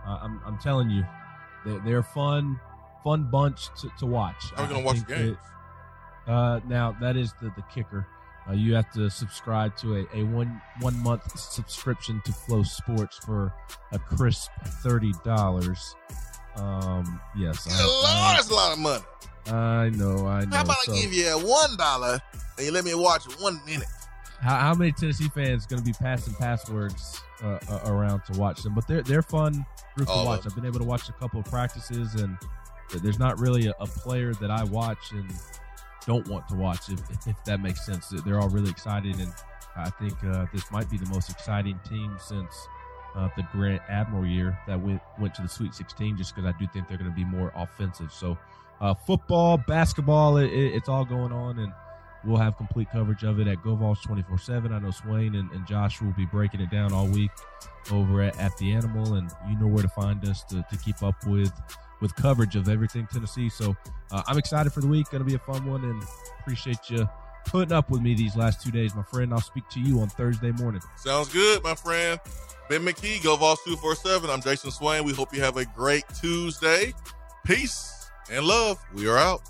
uh, I'm I'm telling you, they're, they're fun fun bunch to, to watch. How are gonna watch the games? that- uh, now that is the the kicker. Uh, you have to subscribe to a, a one one month subscription to FloSports for a crisp thirty dollars. Um, yes, I- Lord, that's a lot of money. I know, I know. How about So, I give you one dollar and you let me watch one minute? how, how many Tennessee fans going to be passing passwords uh, uh, around to watch them? But they're they're fun group to watch. I've been able to watch a couple of practices, and there's not really a, a player that I watch and don't want to watch. If, if that makes sense, they're all really excited, and I think uh, this might be the most exciting team since. Uh, the Grant Admiral year that went went to the Sweet 16, just because I do think they're going to be more offensive. So, uh, football, basketball, it, it- it's all going on, and we'll have complete coverage of it at GoVols 24 7. I know Swain and, and Josh will be breaking it down all week over at, at The Animal, and you know where to find us to, to keep up with with coverage of everything Tennessee. So uh, I'm excited for the week. Going to be a fun one, and appreciate you putting up with me these last two days, my friend. I'll speak to you on Thursday morning. Sounds good, my friend. Ben McKee, GoVols 247. I'm Jason Swain. We hope you have a great Tuesday. Peace and love. We are out.